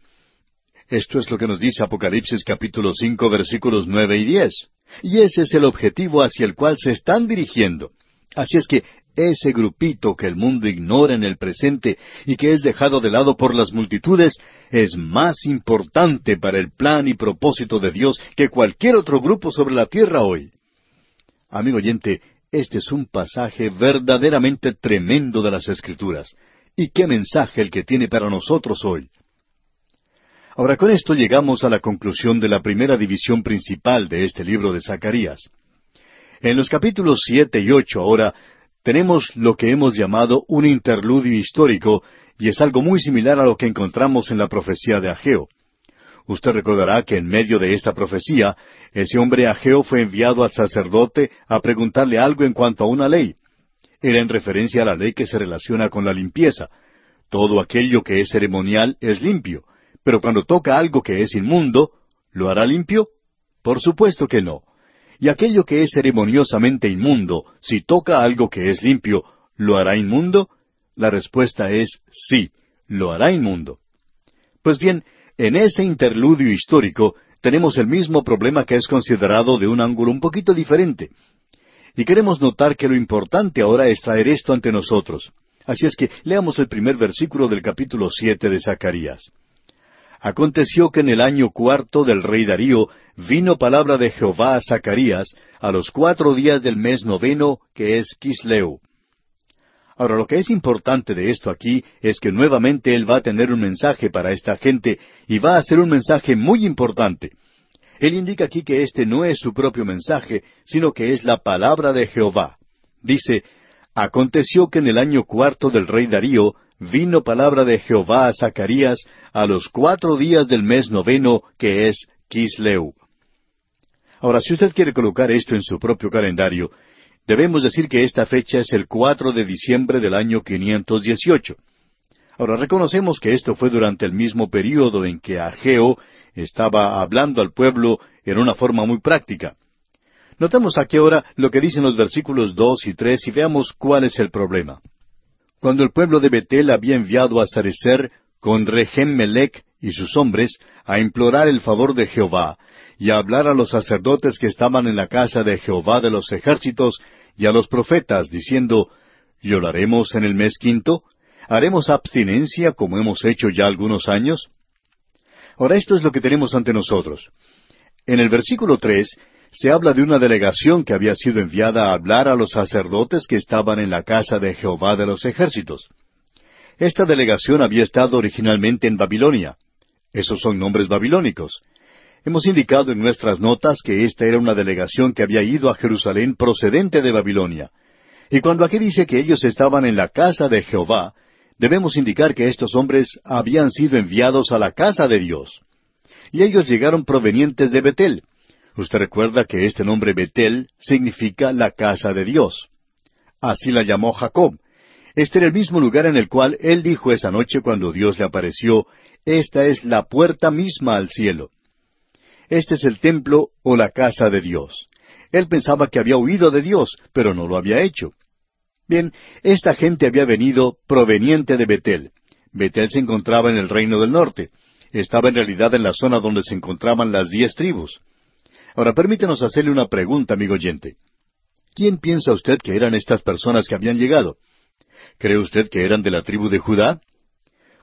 Speaker 1: Esto es lo que nos dice Apocalipsis capítulo cinco versículos nueve y diez. Y ese es el objetivo hacia el cual se están dirigiendo. Así es que ese grupito que el mundo ignora en el presente y que es dejado de lado por las multitudes, es más importante para el plan y propósito de Dios que cualquier otro grupo sobre la tierra hoy. Amigo oyente, este es un pasaje verdaderamente tremendo de las Escrituras. ¿Y qué mensaje el que tiene para nosotros hoy? Ahora con esto llegamos a la conclusión de la primera división principal de este libro de Zacarías. En los capítulos siete y ocho ahora tenemos lo que hemos llamado un interludio histórico, y es algo muy similar a lo que encontramos en la profecía de Ageo. Usted recordará que en medio de esta profecía, ese hombre Ageo fue enviado al sacerdote a preguntarle algo en cuanto a una ley. Era en referencia a la ley que se relaciona con la limpieza. Todo aquello que es ceremonial es limpio, pero cuando toca algo que es inmundo, ¿lo hará limpio? Por supuesto que no. Y aquello que es ceremoniosamente inmundo, si toca algo que es limpio, ¿lo hará inmundo? La respuesta es sí, lo hará inmundo. Pues bien, en ese interludio histórico tenemos el mismo problema que es considerado de un ángulo un poquito diferente. Y queremos notar que lo importante ahora es traer esto ante nosotros. Así es que leamos el primer versículo del capítulo siete de Zacarías. Aconteció que en el año cuarto del rey Darío vino palabra de Jehová a Zacarías a los cuatro días del mes noveno, que es Kisleu. Ahora, lo que es importante de esto aquí es que nuevamente él va a tener un mensaje para esta gente y va a ser un mensaje muy importante. Él indica aquí que este no es su propio mensaje, sino que es la palabra de Jehová. Dice, Aconteció que en el año cuarto del rey Darío vino palabra de Jehová a Zacarías a los cuatro días del mes noveno, que es Kisleu. Ahora, si usted quiere colocar esto en su propio calendario, debemos decir que esta fecha es el cuatro de diciembre del año 518. Ahora, reconocemos que esto fue durante el mismo período en que Ageo estaba hablando al pueblo en una forma muy práctica. Notemos aquí ahora lo que dicen los versículos dos y tres y veamos cuál es el problema cuando el pueblo de Betel había enviado a Sarecer con Rehem Melech y sus hombres a implorar el favor de Jehová, y a hablar a los sacerdotes que estaban en la casa de Jehová de los ejércitos, y a los profetas, diciendo, ¿Lloraremos en el mes quinto? ¿Haremos abstinencia como hemos hecho ya algunos años? Ahora esto es lo que tenemos ante nosotros. En el versículo tres se habla de una delegación que había sido enviada a hablar a los sacerdotes que estaban en la casa de Jehová de los ejércitos. Esta delegación había estado originalmente en Babilonia. Esos son nombres babilónicos. Hemos indicado en nuestras notas que esta era una delegación que había ido a Jerusalén procedente de Babilonia. Y cuando aquí dice que ellos estaban en la casa de Jehová, debemos indicar que estos hombres habían sido enviados a la casa de Dios. Y ellos llegaron provenientes de Betel, Usted recuerda que este nombre Betel significa la casa de Dios. Así la llamó Jacob. Este era el mismo lugar en el cual él dijo esa noche cuando Dios le apareció, Esta es la puerta misma al cielo. Este es el templo o la casa de Dios. Él pensaba que había huido de Dios, pero no lo había hecho. Bien, esta gente había venido proveniente de Betel. Betel se encontraba en el reino del norte. Estaba en realidad en la zona donde se encontraban las diez tribus. Ahora permítenos hacerle una pregunta, amigo oyente. ¿Quién piensa usted que eran estas personas que habían llegado? ¿Cree usted que eran de la tribu de Judá?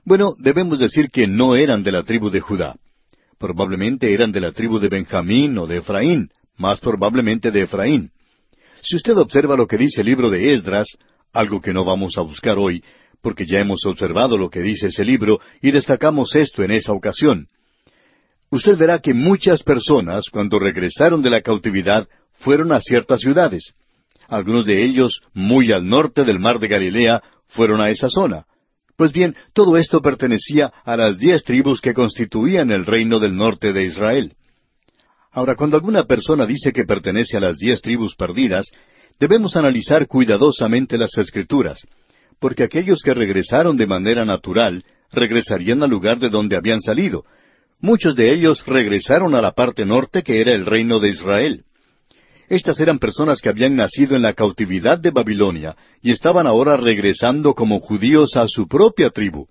Speaker 1: Bueno, debemos decir que no eran de la tribu de Judá. Probablemente eran de la tribu de Benjamín o de Efraín, más probablemente de Efraín. Si usted observa lo que dice el libro de Esdras, algo que no vamos a buscar hoy, porque ya hemos observado lo que dice ese libro y destacamos esto en esa ocasión usted verá que muchas personas, cuando regresaron de la cautividad, fueron a ciertas ciudades. Algunos de ellos, muy al norte del mar de Galilea, fueron a esa zona. Pues bien, todo esto pertenecía a las diez tribus que constituían el reino del norte de Israel. Ahora, cuando alguna persona dice que pertenece a las diez tribus perdidas, debemos analizar cuidadosamente las escrituras, porque aquellos que regresaron de manera natural regresarían al lugar de donde habían salido, Muchos de ellos regresaron a la parte norte que era el reino de Israel. Estas eran personas que habían nacido en la cautividad de Babilonia y estaban ahora regresando como judíos a su propia tribu.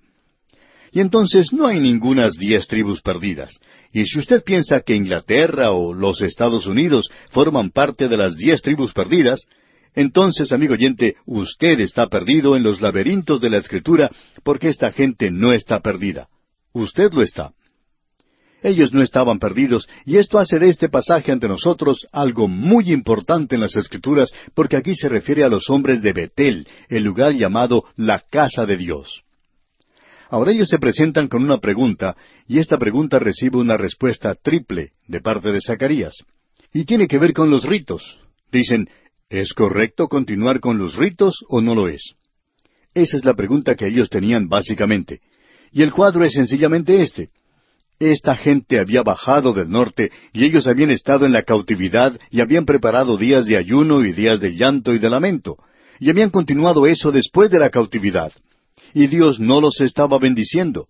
Speaker 1: Y entonces no hay ningunas diez tribus perdidas. Y si usted piensa que Inglaterra o los Estados Unidos forman parte de las diez tribus perdidas, entonces, amigo oyente, usted está perdido en los laberintos de la Escritura porque esta gente no está perdida. Usted lo está. Ellos no estaban perdidos, y esto hace de este pasaje ante nosotros algo muy importante en las Escrituras, porque aquí se refiere a los hombres de Betel, el lugar llamado la casa de Dios. Ahora ellos se presentan con una pregunta, y esta pregunta recibe una respuesta triple de parte de Zacarías. Y tiene que ver con los ritos. Dicen, ¿es correcto continuar con los ritos o no lo es? Esa es la pregunta que ellos tenían básicamente. Y el cuadro es sencillamente este. Esta gente había bajado del norte y ellos habían estado en la cautividad y habían preparado días de ayuno y días de llanto y de lamento. Y habían continuado eso después de la cautividad. Y Dios no los estaba bendiciendo.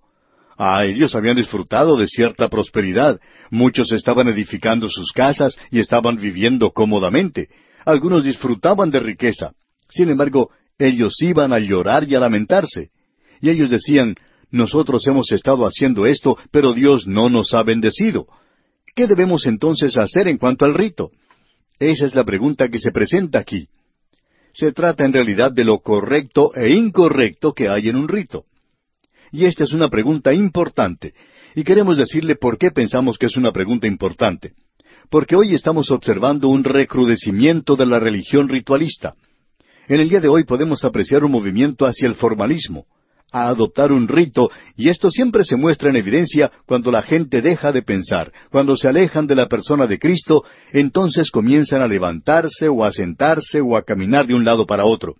Speaker 1: Ah, ellos habían disfrutado de cierta prosperidad. Muchos estaban edificando sus casas y estaban viviendo cómodamente. Algunos disfrutaban de riqueza. Sin embargo, ellos iban a llorar y a lamentarse. Y ellos decían, nosotros hemos estado haciendo esto, pero Dios no nos ha bendecido. ¿Qué debemos entonces hacer en cuanto al rito? Esa es la pregunta que se presenta aquí. Se trata en realidad de lo correcto e incorrecto que hay en un rito. Y esta es una pregunta importante, y queremos decirle por qué pensamos que es una pregunta importante. Porque hoy estamos observando un recrudecimiento de la religión ritualista. En el día de hoy podemos apreciar un movimiento hacia el formalismo a adoptar un rito, y esto siempre se muestra en evidencia cuando la gente deja de pensar, cuando se alejan de la persona de Cristo, entonces comienzan a levantarse o a sentarse o a caminar de un lado para otro.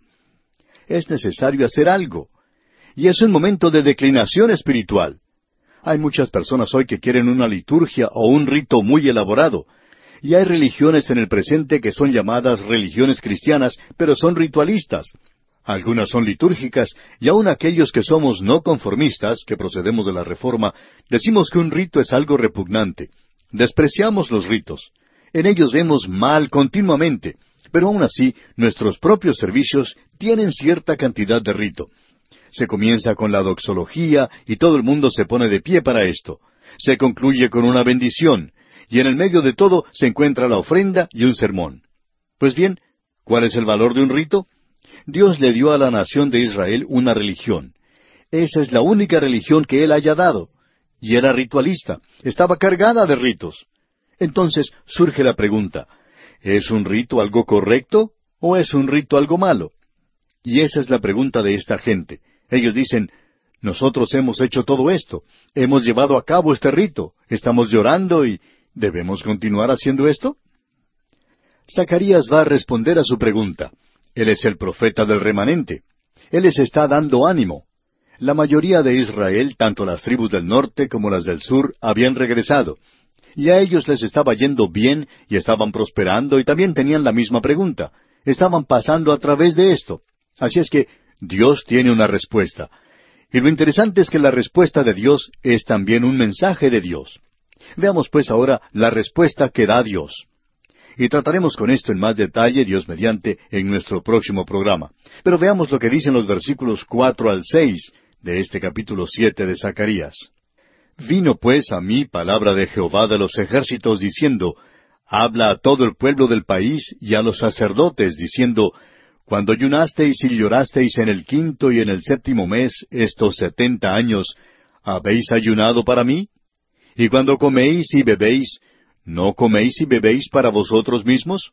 Speaker 1: Es necesario hacer algo. Y es un momento de declinación espiritual. Hay muchas personas hoy que quieren una liturgia o un rito muy elaborado, y hay religiones en el presente que son llamadas religiones cristianas, pero son ritualistas. Algunas son litúrgicas, y aun aquellos que somos no conformistas, que procedemos de la Reforma, decimos que un rito es algo repugnante. Despreciamos los ritos. En ellos vemos mal continuamente, pero aun así nuestros propios servicios tienen cierta cantidad de rito. Se comienza con la doxología y todo el mundo se pone de pie para esto. Se concluye con una bendición, y en el medio de todo se encuentra la ofrenda y un sermón. Pues bien, ¿cuál es el valor de un rito? Dios le dio a la nación de Israel una religión. Esa es la única religión que Él haya dado. Y era ritualista, estaba cargada de ritos. Entonces surge la pregunta, ¿es un rito algo correcto o es un rito algo malo? Y esa es la pregunta de esta gente. Ellos dicen, nosotros hemos hecho todo esto, hemos llevado a cabo este rito, estamos llorando y ¿debemos continuar haciendo esto? Zacarías va a responder a su pregunta. Él es el profeta del remanente. Él les está dando ánimo. La mayoría de Israel, tanto las tribus del norte como las del sur, habían regresado. Y a ellos les estaba yendo bien y estaban prosperando y también tenían la misma pregunta. Estaban pasando a través de esto. Así es que Dios tiene una respuesta. Y lo interesante es que la respuesta de Dios es también un mensaje de Dios. Veamos pues ahora la respuesta que da Dios. Y trataremos con esto en más detalle, Dios mediante, en nuestro próximo programa. Pero veamos lo que dicen los versículos cuatro al seis de este capítulo siete de Zacarías. Vino pues a mí palabra de Jehová de los ejércitos diciendo, Habla a todo el pueblo del país y a los sacerdotes diciendo, Cuando ayunasteis y llorasteis en el quinto y en el séptimo mes estos setenta años, ¿habéis ayunado para mí? Y cuando coméis y bebéis, ¿No coméis y bebéis para vosotros mismos?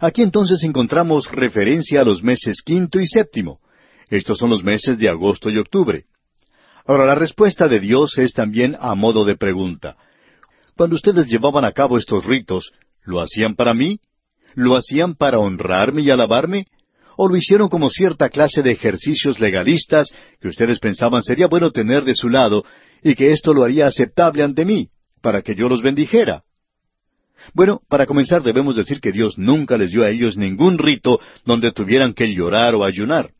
Speaker 1: Aquí entonces encontramos referencia a los meses quinto y séptimo. Estos son los meses de agosto y octubre. Ahora, la respuesta de Dios es también a modo de pregunta. Cuando ustedes llevaban a cabo estos ritos, ¿lo hacían para mí? ¿Lo hacían para honrarme y alabarme? ¿O lo hicieron como cierta clase de ejercicios legalistas que ustedes pensaban sería bueno tener de su lado y que esto lo haría aceptable ante mí? Para que yo los bendijera. Bueno, para comenzar debemos decir que Dios nunca les dio a ellos ningún rito donde tuvieran que llorar o ayunar.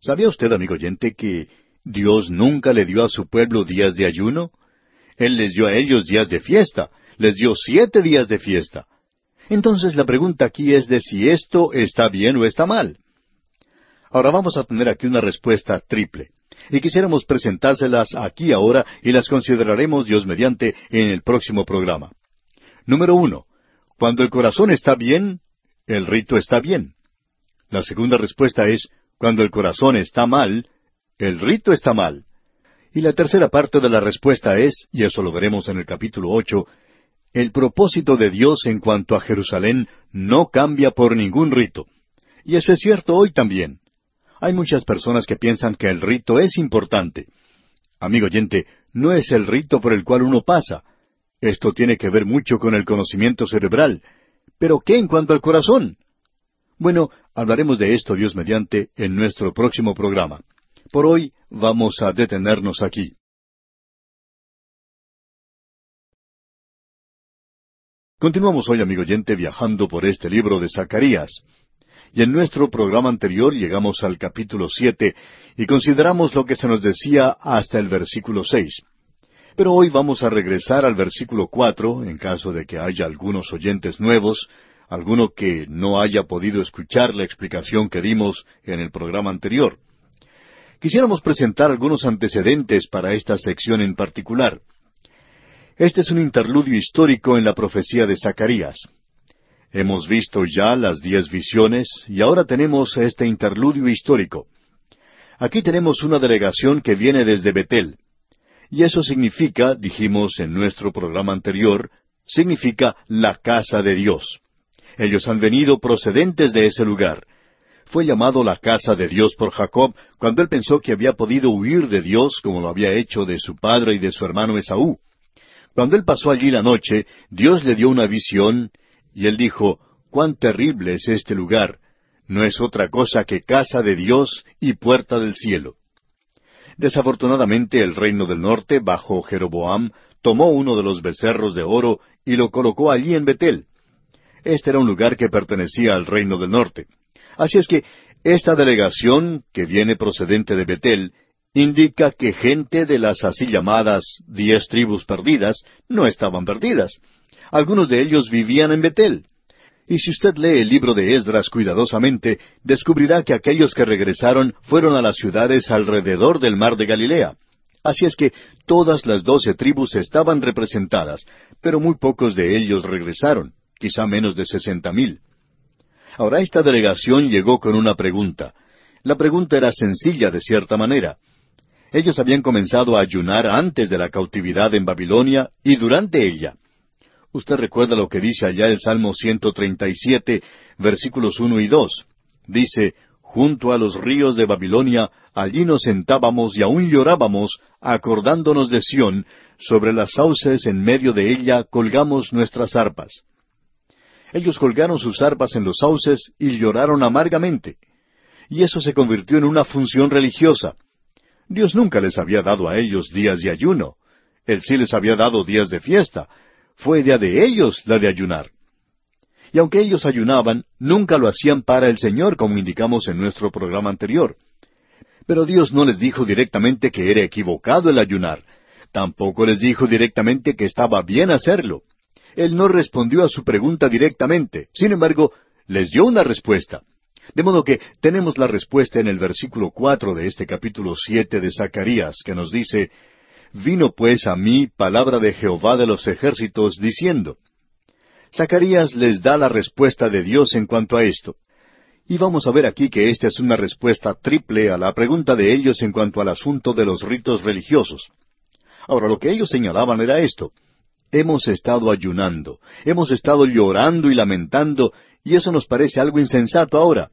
Speaker 1: ¿Sabía usted, amigo oyente, que Dios nunca le dio a su pueblo días de ayuno? Él les dio a ellos días de fiesta, les dio siete días de fiesta. Entonces la pregunta aquí es de si esto está bien o está mal. Ahora vamos a tener aquí una respuesta triple y quisiéramos presentárselas aquí ahora y las consideraremos Dios mediante en el próximo programa. Número uno. Cuando el corazón está bien, el rito está bien. La segunda respuesta es, cuando el corazón está mal, el rito está mal. Y la tercera parte de la respuesta es, y eso lo veremos en el capítulo ocho, el propósito de Dios en cuanto a Jerusalén no cambia por ningún rito. Y eso es cierto hoy también. Hay muchas personas que piensan que el rito es importante. Amigo oyente, no es el rito por el cual uno pasa. Esto tiene que ver mucho con el conocimiento cerebral. Pero ¿qué en cuanto al corazón? Bueno, hablaremos de esto, Dios mediante, en nuestro próximo programa. Por hoy vamos a detenernos aquí. Continuamos hoy, amigo oyente, viajando por este libro de Zacarías. Y en nuestro programa anterior llegamos al capítulo siete y consideramos lo que se nos decía hasta el versículo seis. Pero hoy vamos a regresar al versículo cuatro, en caso de que haya algunos oyentes nuevos, alguno que no haya podido escuchar la explicación que dimos en el programa anterior. Quisiéramos presentar algunos antecedentes para esta sección en particular. Este es un interludio histórico en la profecía de Zacarías. Hemos visto ya las diez visiones y ahora tenemos este interludio histórico. Aquí tenemos una delegación que viene desde Betel. Y eso significa, dijimos en nuestro programa anterior, significa la casa de Dios. Ellos han venido procedentes de ese lugar. Fue llamado la casa de Dios por Jacob cuando él pensó que había podido huir de Dios como lo había hecho de su padre y de su hermano Esaú. Cuando él pasó allí la noche, Dios le dio una visión y él dijo, cuán terrible es este lugar. No es otra cosa que casa de Dios y puerta del cielo. Desafortunadamente el reino del norte, bajo Jeroboam, tomó uno de los becerros de oro y lo colocó allí en Betel. Este era un lugar que pertenecía al reino del norte. Así es que esta delegación, que viene procedente de Betel, indica que gente de las así llamadas diez tribus perdidas no estaban perdidas. Algunos de ellos vivían en Betel. Y si usted lee el libro de Esdras cuidadosamente, descubrirá que aquellos que regresaron fueron a las ciudades alrededor del mar de Galilea. Así es que todas las doce tribus estaban representadas, pero muy pocos de ellos regresaron quizá menos de sesenta mil. Ahora esta delegación llegó con una pregunta. La pregunta era sencilla de cierta manera. Ellos habían comenzado a ayunar antes de la cautividad en Babilonia y durante ella. Usted recuerda lo que dice allá el Salmo 137, versículos uno y dos. Dice, Junto a los ríos de Babilonia, allí nos sentábamos y aún llorábamos, acordándonos de Sión, sobre las sauces en medio de ella colgamos nuestras arpas. Ellos colgaron sus arpas en los sauces y lloraron amargamente. Y eso se convirtió en una función religiosa. Dios nunca les había dado a ellos días de ayuno. Él sí les había dado días de fiesta. Fue idea de ellos la de ayunar. Y aunque ellos ayunaban, nunca lo hacían para el Señor, como indicamos en nuestro programa anterior. Pero Dios no les dijo directamente que era equivocado el ayunar. Tampoco les dijo directamente que estaba bien hacerlo. Él no respondió a su pregunta directamente. Sin embargo, les dio una respuesta. De modo que tenemos la respuesta en el versículo cuatro de este capítulo siete de Zacarías, que nos dice Vino pues a mí palabra de Jehová de los ejércitos, diciendo Zacarías les da la respuesta de Dios en cuanto a esto. Y vamos a ver aquí que esta es una respuesta triple a la pregunta de ellos en cuanto al asunto de los ritos religiosos. Ahora, lo que ellos señalaban era esto. Hemos estado ayunando, hemos estado llorando y lamentando, y eso nos parece algo insensato ahora.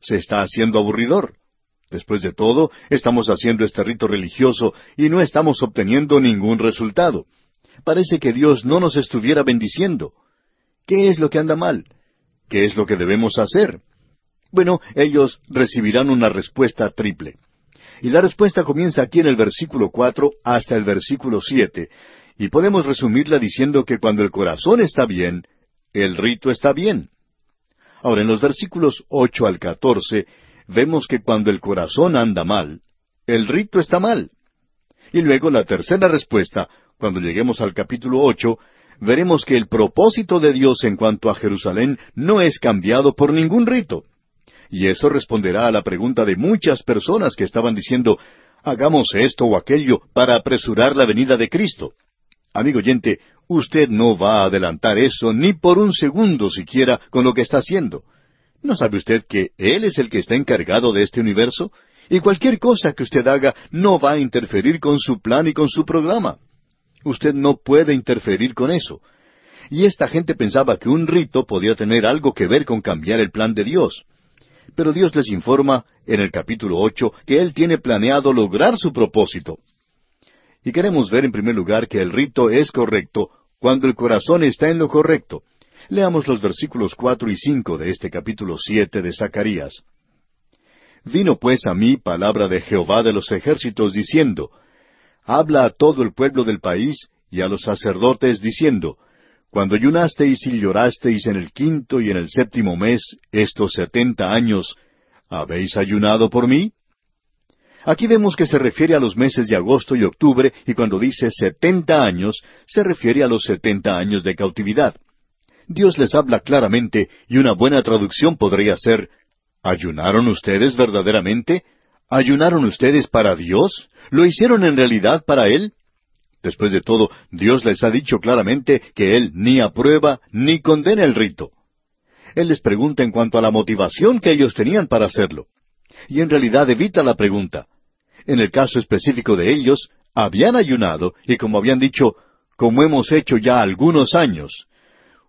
Speaker 1: Se está haciendo aburridor. Después de todo, estamos haciendo este rito religioso y no estamos obteniendo ningún resultado. Parece que Dios no nos estuviera bendiciendo. ¿Qué es lo que anda mal? ¿Qué es lo que debemos hacer? Bueno, ellos recibirán una respuesta triple. Y la respuesta comienza aquí en el versículo cuatro hasta el versículo siete, y podemos resumirla diciendo que cuando el corazón está bien, el rito está bien. Ahora, en los versículos ocho al catorce, vemos que cuando el corazón anda mal, el rito está mal. Y luego la tercera respuesta, cuando lleguemos al capítulo ocho, veremos que el propósito de Dios en cuanto a Jerusalén no es cambiado por ningún rito. Y eso responderá a la pregunta de muchas personas que estaban diciendo, hagamos esto o aquello para apresurar la venida de Cristo. Amigo oyente, usted no va a adelantar eso ni por un segundo siquiera con lo que está haciendo. ¿No sabe usted que Él es el que está encargado de este universo? Y cualquier cosa que usted haga no va a interferir con su plan y con su programa. Usted no puede interferir con eso. Y esta gente pensaba que un rito podía tener algo que ver con cambiar el plan de Dios. Pero Dios les informa en el capítulo ocho que Él tiene planeado lograr su propósito. Y queremos ver en primer lugar que el rito es correcto cuando el corazón está en lo correcto. Leamos los versículos cuatro y cinco de este capítulo siete de Zacarías. Vino pues a mí palabra de Jehová de los ejércitos diciendo, Habla a todo el pueblo del país y a los sacerdotes diciendo, Cuando ayunasteis y llorasteis en el quinto y en el séptimo mes, estos setenta años, ¿habéis ayunado por mí? Aquí vemos que se refiere a los meses de agosto y octubre, y cuando dice setenta años, se refiere a los setenta años de cautividad. Dios les habla claramente, y una buena traducción podría ser, ¿Ayunaron ustedes verdaderamente? ¿Ayunaron ustedes para Dios? ¿Lo hicieron en realidad para Él? Después de todo, Dios les ha dicho claramente que Él ni aprueba ni condena el rito. Él les pregunta en cuanto a la motivación que ellos tenían para hacerlo. Y en realidad evita la pregunta. En el caso específico de ellos, habían ayunado y como habían dicho, como hemos hecho ya algunos años.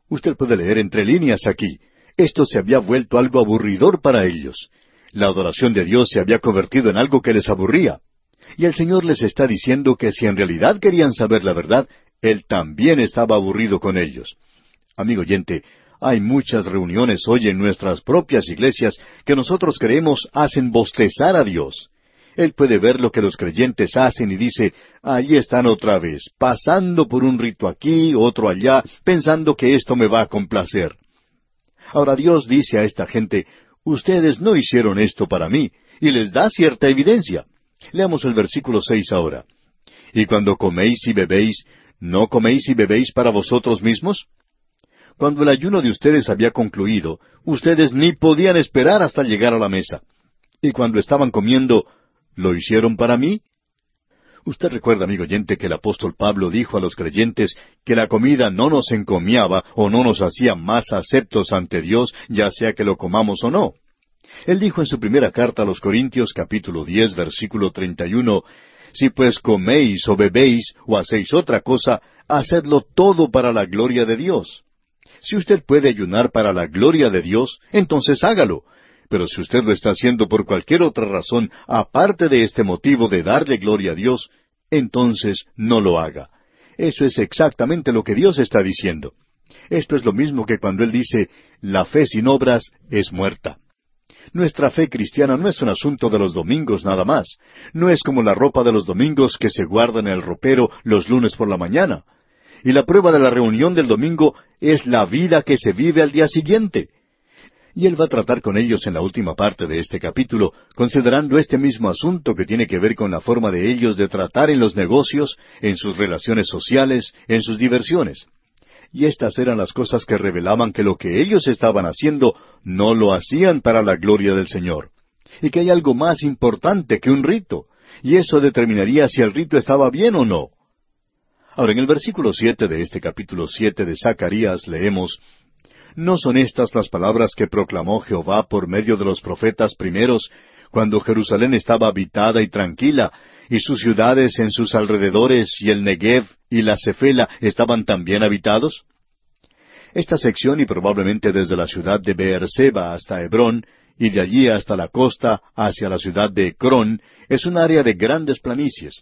Speaker 1: Usted puede leer entre líneas aquí. Esto se había vuelto algo aburridor para ellos. La adoración de Dios se había convertido en algo que les aburría. Y el Señor les está diciendo que si en realidad querían saber la verdad, Él también estaba aburrido con ellos. Amigo oyente, hay muchas reuniones hoy en nuestras propias iglesias que nosotros creemos hacen bostezar a Dios. Él puede ver lo que los creyentes hacen y dice, allí están otra vez, pasando por un rito aquí, otro allá, pensando que esto me va a complacer. Ahora Dios dice a esta gente, ustedes no hicieron esto para mí, y les da cierta evidencia. Leamos el versículo seis ahora. Y cuando coméis y bebéis, ¿no coméis y bebéis para vosotros mismos? Cuando el ayuno de ustedes había concluido, ustedes ni podían esperar hasta llegar a la mesa. Y cuando estaban comiendo, ¿lo hicieron para mí? Usted recuerda, amigo oyente, que el apóstol Pablo dijo a los creyentes que la comida no nos encomiaba o no nos hacía más aceptos ante Dios, ya sea que lo comamos o no. Él dijo en su primera carta a los Corintios capítulo diez versículo treinta y uno, Si pues coméis o bebéis o hacéis otra cosa, hacedlo todo para la gloria de Dios. Si usted puede ayunar para la gloria de Dios, entonces hágalo, pero si usted lo está haciendo por cualquier otra razón, aparte de este motivo de darle gloria a Dios, entonces no lo haga. Eso es exactamente lo que Dios está diciendo. Esto es lo mismo que cuando Él dice, la fe sin obras es muerta. Nuestra fe cristiana no es un asunto de los domingos nada más. No es como la ropa de los domingos que se guarda en el ropero los lunes por la mañana. Y la prueba de la reunión del domingo es la vida que se vive al día siguiente. Y él va a tratar con ellos en la última parte de este capítulo, considerando este mismo asunto que tiene que ver con la forma de ellos de tratar en los negocios, en sus relaciones sociales, en sus diversiones. Y estas eran las cosas que revelaban que lo que ellos estaban haciendo no lo hacían para la gloria del Señor. Y que hay algo más importante que un rito, y eso determinaría si el rito estaba bien o no. Ahora, en el versículo siete de este capítulo siete de Zacarías leemos ¿No son estas las palabras que proclamó Jehová por medio de los profetas primeros, cuando Jerusalén estaba habitada y tranquila, y sus ciudades en sus alrededores y el Negev y la Cefela estaban también habitados? Esta sección, y probablemente desde la ciudad de Beerseba hasta Hebrón, y de allí hasta la costa hacia la ciudad de Ecrón, es un área de grandes planicies.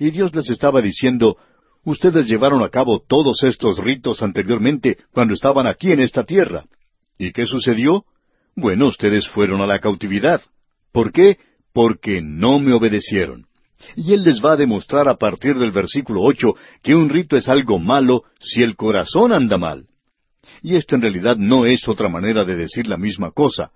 Speaker 1: Y Dios les estaba diciendo, Ustedes llevaron a cabo todos estos ritos anteriormente cuando estaban aquí en esta tierra. ¿Y qué sucedió? Bueno, ustedes fueron a la cautividad. ¿Por qué? Porque no me obedecieron. Y Él les va a demostrar a partir del versículo ocho que un rito es algo malo si el corazón anda mal. Y esto en realidad no es otra manera de decir la misma cosa.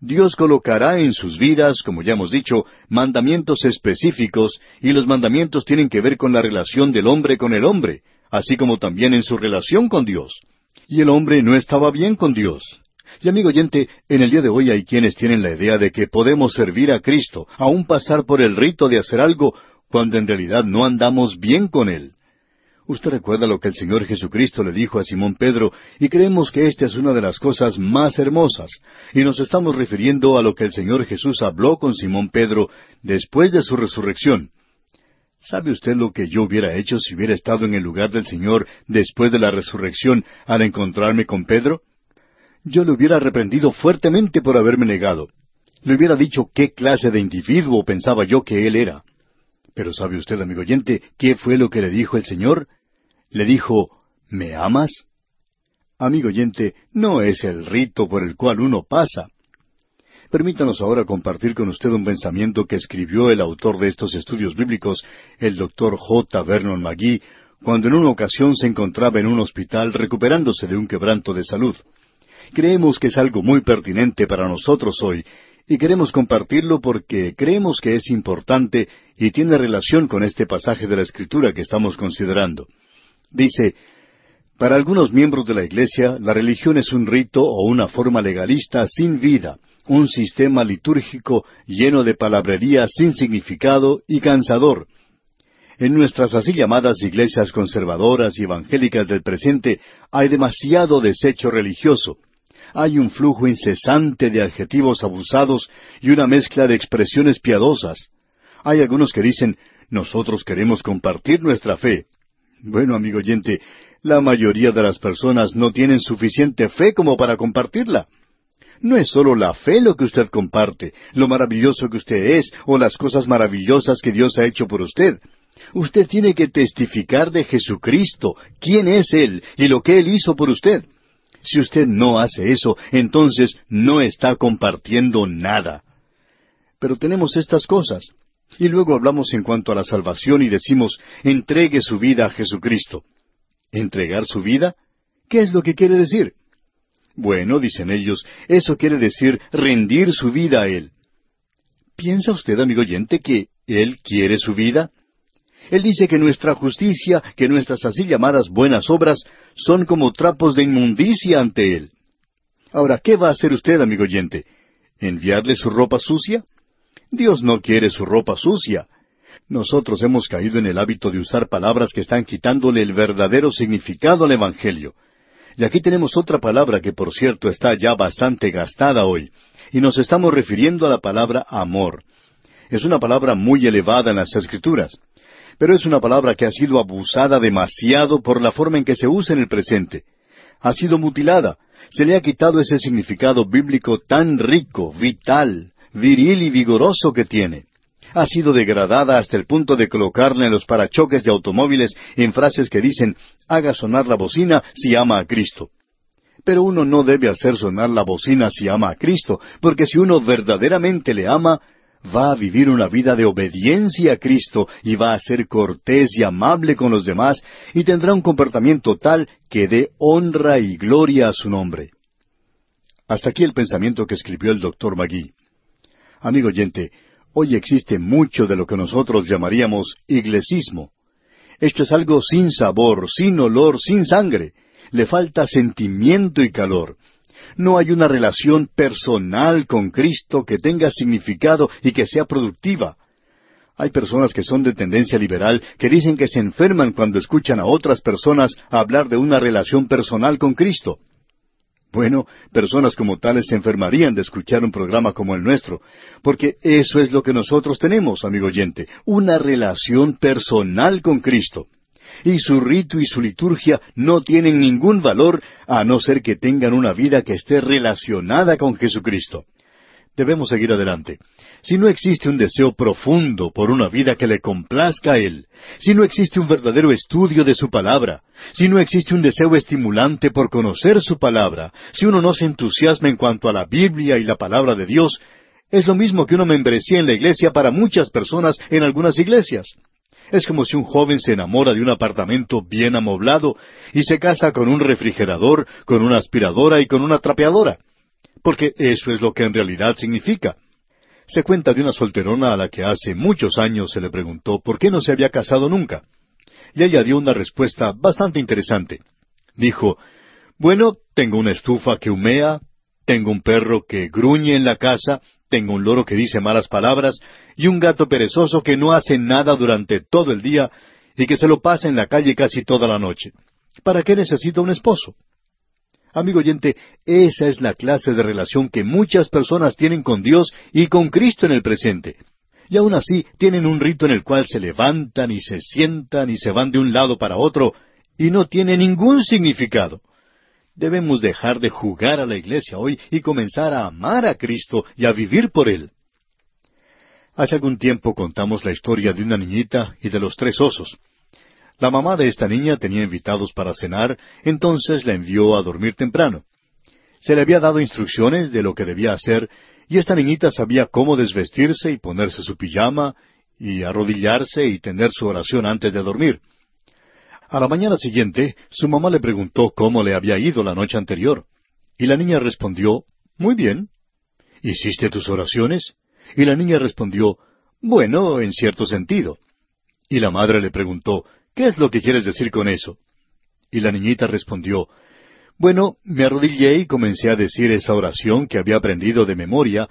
Speaker 1: Dios colocará en sus vidas, como ya hemos dicho, mandamientos específicos, y los mandamientos tienen que ver con la relación del hombre con el hombre, así como también en su relación con Dios. Y el hombre no estaba bien con Dios. Y amigo oyente, en el día de hoy hay quienes tienen la idea de que podemos servir a Cristo, aun pasar por el rito de hacer algo, cuando en realidad no andamos bien con Él. Usted recuerda lo que el Señor Jesucristo le dijo a Simón Pedro, y creemos que esta es una de las cosas más hermosas, y nos estamos refiriendo a lo que el Señor Jesús habló con Simón Pedro después de su resurrección. ¿Sabe usted lo que yo hubiera hecho si hubiera estado en el lugar del Señor después de la resurrección al encontrarme con Pedro? Yo le hubiera reprendido fuertemente por haberme negado. Le hubiera dicho qué clase de individuo pensaba yo que él era. Pero ¿sabe usted, amigo oyente, qué fue lo que le dijo el Señor? Le dijo, ¿me amas? Amigo oyente, no es el rito por el cual uno pasa. Permítanos ahora compartir con usted un pensamiento que escribió el autor de estos estudios bíblicos, el doctor J. Vernon McGee, cuando en una ocasión se encontraba en un hospital recuperándose de un quebranto de salud. Creemos que es algo muy pertinente para nosotros hoy, y queremos compartirlo porque creemos que es importante y tiene relación con este pasaje de la Escritura que estamos considerando. Dice, para algunos miembros de la Iglesia, la religión es un rito o una forma legalista sin vida, un sistema litúrgico lleno de palabrería sin significado y cansador. En nuestras así llamadas iglesias conservadoras y evangélicas del presente hay demasiado desecho religioso, hay un flujo incesante de adjetivos abusados y una mezcla de expresiones piadosas. Hay algunos que dicen, nosotros queremos compartir nuestra fe. Bueno, amigo oyente, la mayoría de las personas no tienen suficiente fe como para compartirla. No es solo la fe lo que usted comparte, lo maravilloso que usted es o las cosas maravillosas que Dios ha hecho por usted. Usted tiene que testificar de Jesucristo, quién es Él y lo que Él hizo por usted. Si usted no hace eso, entonces no está compartiendo nada. Pero tenemos estas cosas. Y luego hablamos en cuanto a la salvación y decimos, entregue su vida a Jesucristo. ¿Entregar su vida? ¿Qué es lo que quiere decir? Bueno, dicen ellos, eso quiere decir rendir su vida a Él. ¿Piensa usted, amigo oyente, que Él quiere su vida? Él dice que nuestra justicia, que nuestras así llamadas buenas obras, son como trapos de inmundicia ante Él. Ahora, ¿qué va a hacer usted, amigo oyente? ¿Enviarle su ropa sucia? Dios no quiere su ropa sucia. Nosotros hemos caído en el hábito de usar palabras que están quitándole el verdadero significado al Evangelio. Y aquí tenemos otra palabra que, por cierto, está ya bastante gastada hoy, y nos estamos refiriendo a la palabra amor. Es una palabra muy elevada en las Escrituras pero es una palabra que ha sido abusada demasiado por la forma en que se usa en el presente. Ha sido mutilada. Se le ha quitado ese significado bíblico tan rico, vital, viril y vigoroso que tiene. Ha sido degradada hasta el punto de colocarla en los parachoques de automóviles en frases que dicen haga sonar la bocina si ama a Cristo. Pero uno no debe hacer sonar la bocina si ama a Cristo, porque si uno verdaderamente le ama, va a vivir una vida de obediencia a Cristo y va a ser cortés y amable con los demás y tendrá un comportamiento tal que dé honra y gloria a su nombre. Hasta aquí el pensamiento que escribió el doctor Magui. Amigo oyente, hoy existe mucho de lo que nosotros llamaríamos iglesismo. Esto es algo sin sabor, sin olor, sin sangre. Le falta sentimiento y calor no hay una relación personal con Cristo que tenga significado y que sea productiva. Hay personas que son de tendencia liberal que dicen que se enferman cuando escuchan a otras personas hablar de una relación personal con Cristo. Bueno, personas como tales se enfermarían de escuchar un programa como el nuestro, porque eso es lo que nosotros tenemos, amigo oyente, una relación personal con Cristo y su rito y su liturgia no tienen ningún valor a no ser que tengan una vida que esté relacionada con Jesucristo. Debemos seguir adelante. Si no existe un deseo profundo por una vida que le complazca a Él, si no existe un verdadero estudio de su palabra, si no existe un deseo estimulante por conocer su palabra, si uno no se entusiasma en cuanto a la Biblia y la palabra de Dios, es lo mismo que una membresía en la iglesia para muchas personas en algunas iglesias. Es como si un joven se enamora de un apartamento bien amoblado y se casa con un refrigerador, con una aspiradora y con una trapeadora. Porque eso es lo que en realidad significa. Se cuenta de una solterona a la que hace muchos años se le preguntó por qué no se había casado nunca. Y ella dio una respuesta bastante interesante. Dijo, bueno, tengo una estufa que humea, tengo un perro que gruñe en la casa, tengo un loro que dice malas palabras y un gato perezoso que no hace nada durante todo el día, y que se lo pasa en la calle casi toda la noche. ¿Para qué necesita un esposo? Amigo oyente, esa es la clase de relación que muchas personas tienen con Dios y con Cristo en el presente. Y aún así tienen un rito en el cual se levantan y se sientan y se van de un lado para otro y no tiene ningún significado. Debemos dejar de jugar a la iglesia hoy y comenzar a amar a Cristo y a vivir por Él. Hace algún tiempo contamos la historia de una niñita y de los tres osos. La mamá de esta niña tenía invitados para cenar, entonces la envió a dormir temprano. Se le había dado instrucciones de lo que debía hacer, y esta niñita sabía cómo desvestirse y ponerse su pijama, y arrodillarse y tener su oración antes de dormir. A la mañana siguiente, su mamá le preguntó cómo le había ido la noche anterior. Y la niña respondió, Muy bien. ¿Hiciste tus oraciones? Y la niña respondió, Bueno, en cierto sentido. Y la madre le preguntó, ¿Qué es lo que quieres decir con eso? Y la niñita respondió, Bueno, me arrodillé y comencé a decir esa oración que había aprendido de memoria,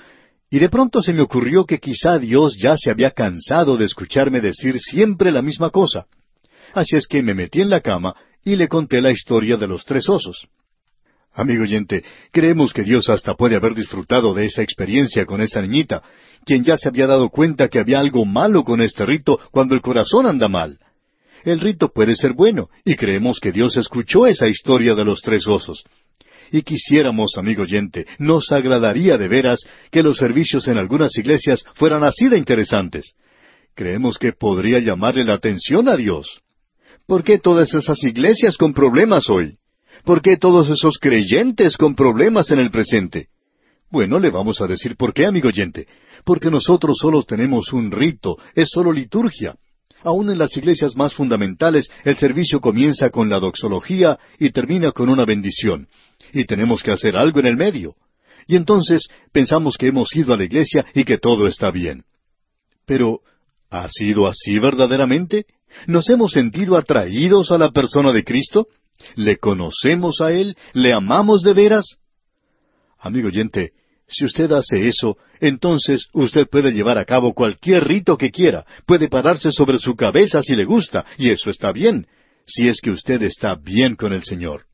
Speaker 1: y de pronto se me ocurrió que quizá Dios ya se había cansado de escucharme decir siempre la misma cosa. Así es que me metí en la cama y le conté la historia de los tres osos. Amigo oyente, creemos que Dios hasta puede haber disfrutado de esa experiencia con esa niñita, quien ya se había dado cuenta que había algo malo con este rito cuando el corazón anda mal. El rito puede ser bueno, y creemos que Dios escuchó esa historia de los tres osos. Y quisiéramos, amigo oyente, nos agradaría de veras que los servicios en algunas iglesias fueran así de interesantes. Creemos que podría llamarle la atención a Dios. ¿Por qué todas esas iglesias con problemas hoy? ¿Por qué todos esos creyentes con problemas en el presente? Bueno, le vamos a decir por qué, amigo oyente. Porque nosotros solo tenemos un rito, es solo liturgia. Aún en las iglesias más fundamentales, el servicio comienza con la doxología y termina con una bendición. Y tenemos que hacer algo en el medio. Y entonces pensamos que hemos ido a la iglesia y que todo está bien. Pero, ¿ha sido así verdaderamente? ¿Nos hemos sentido atraídos a la persona de Cristo? ¿Le conocemos a Él? ¿Le amamos de veras? Amigo oyente, si usted hace eso, entonces usted puede llevar a cabo cualquier rito que quiera, puede pararse sobre su cabeza si le gusta, y eso está bien, si es que usted está bien con el Señor.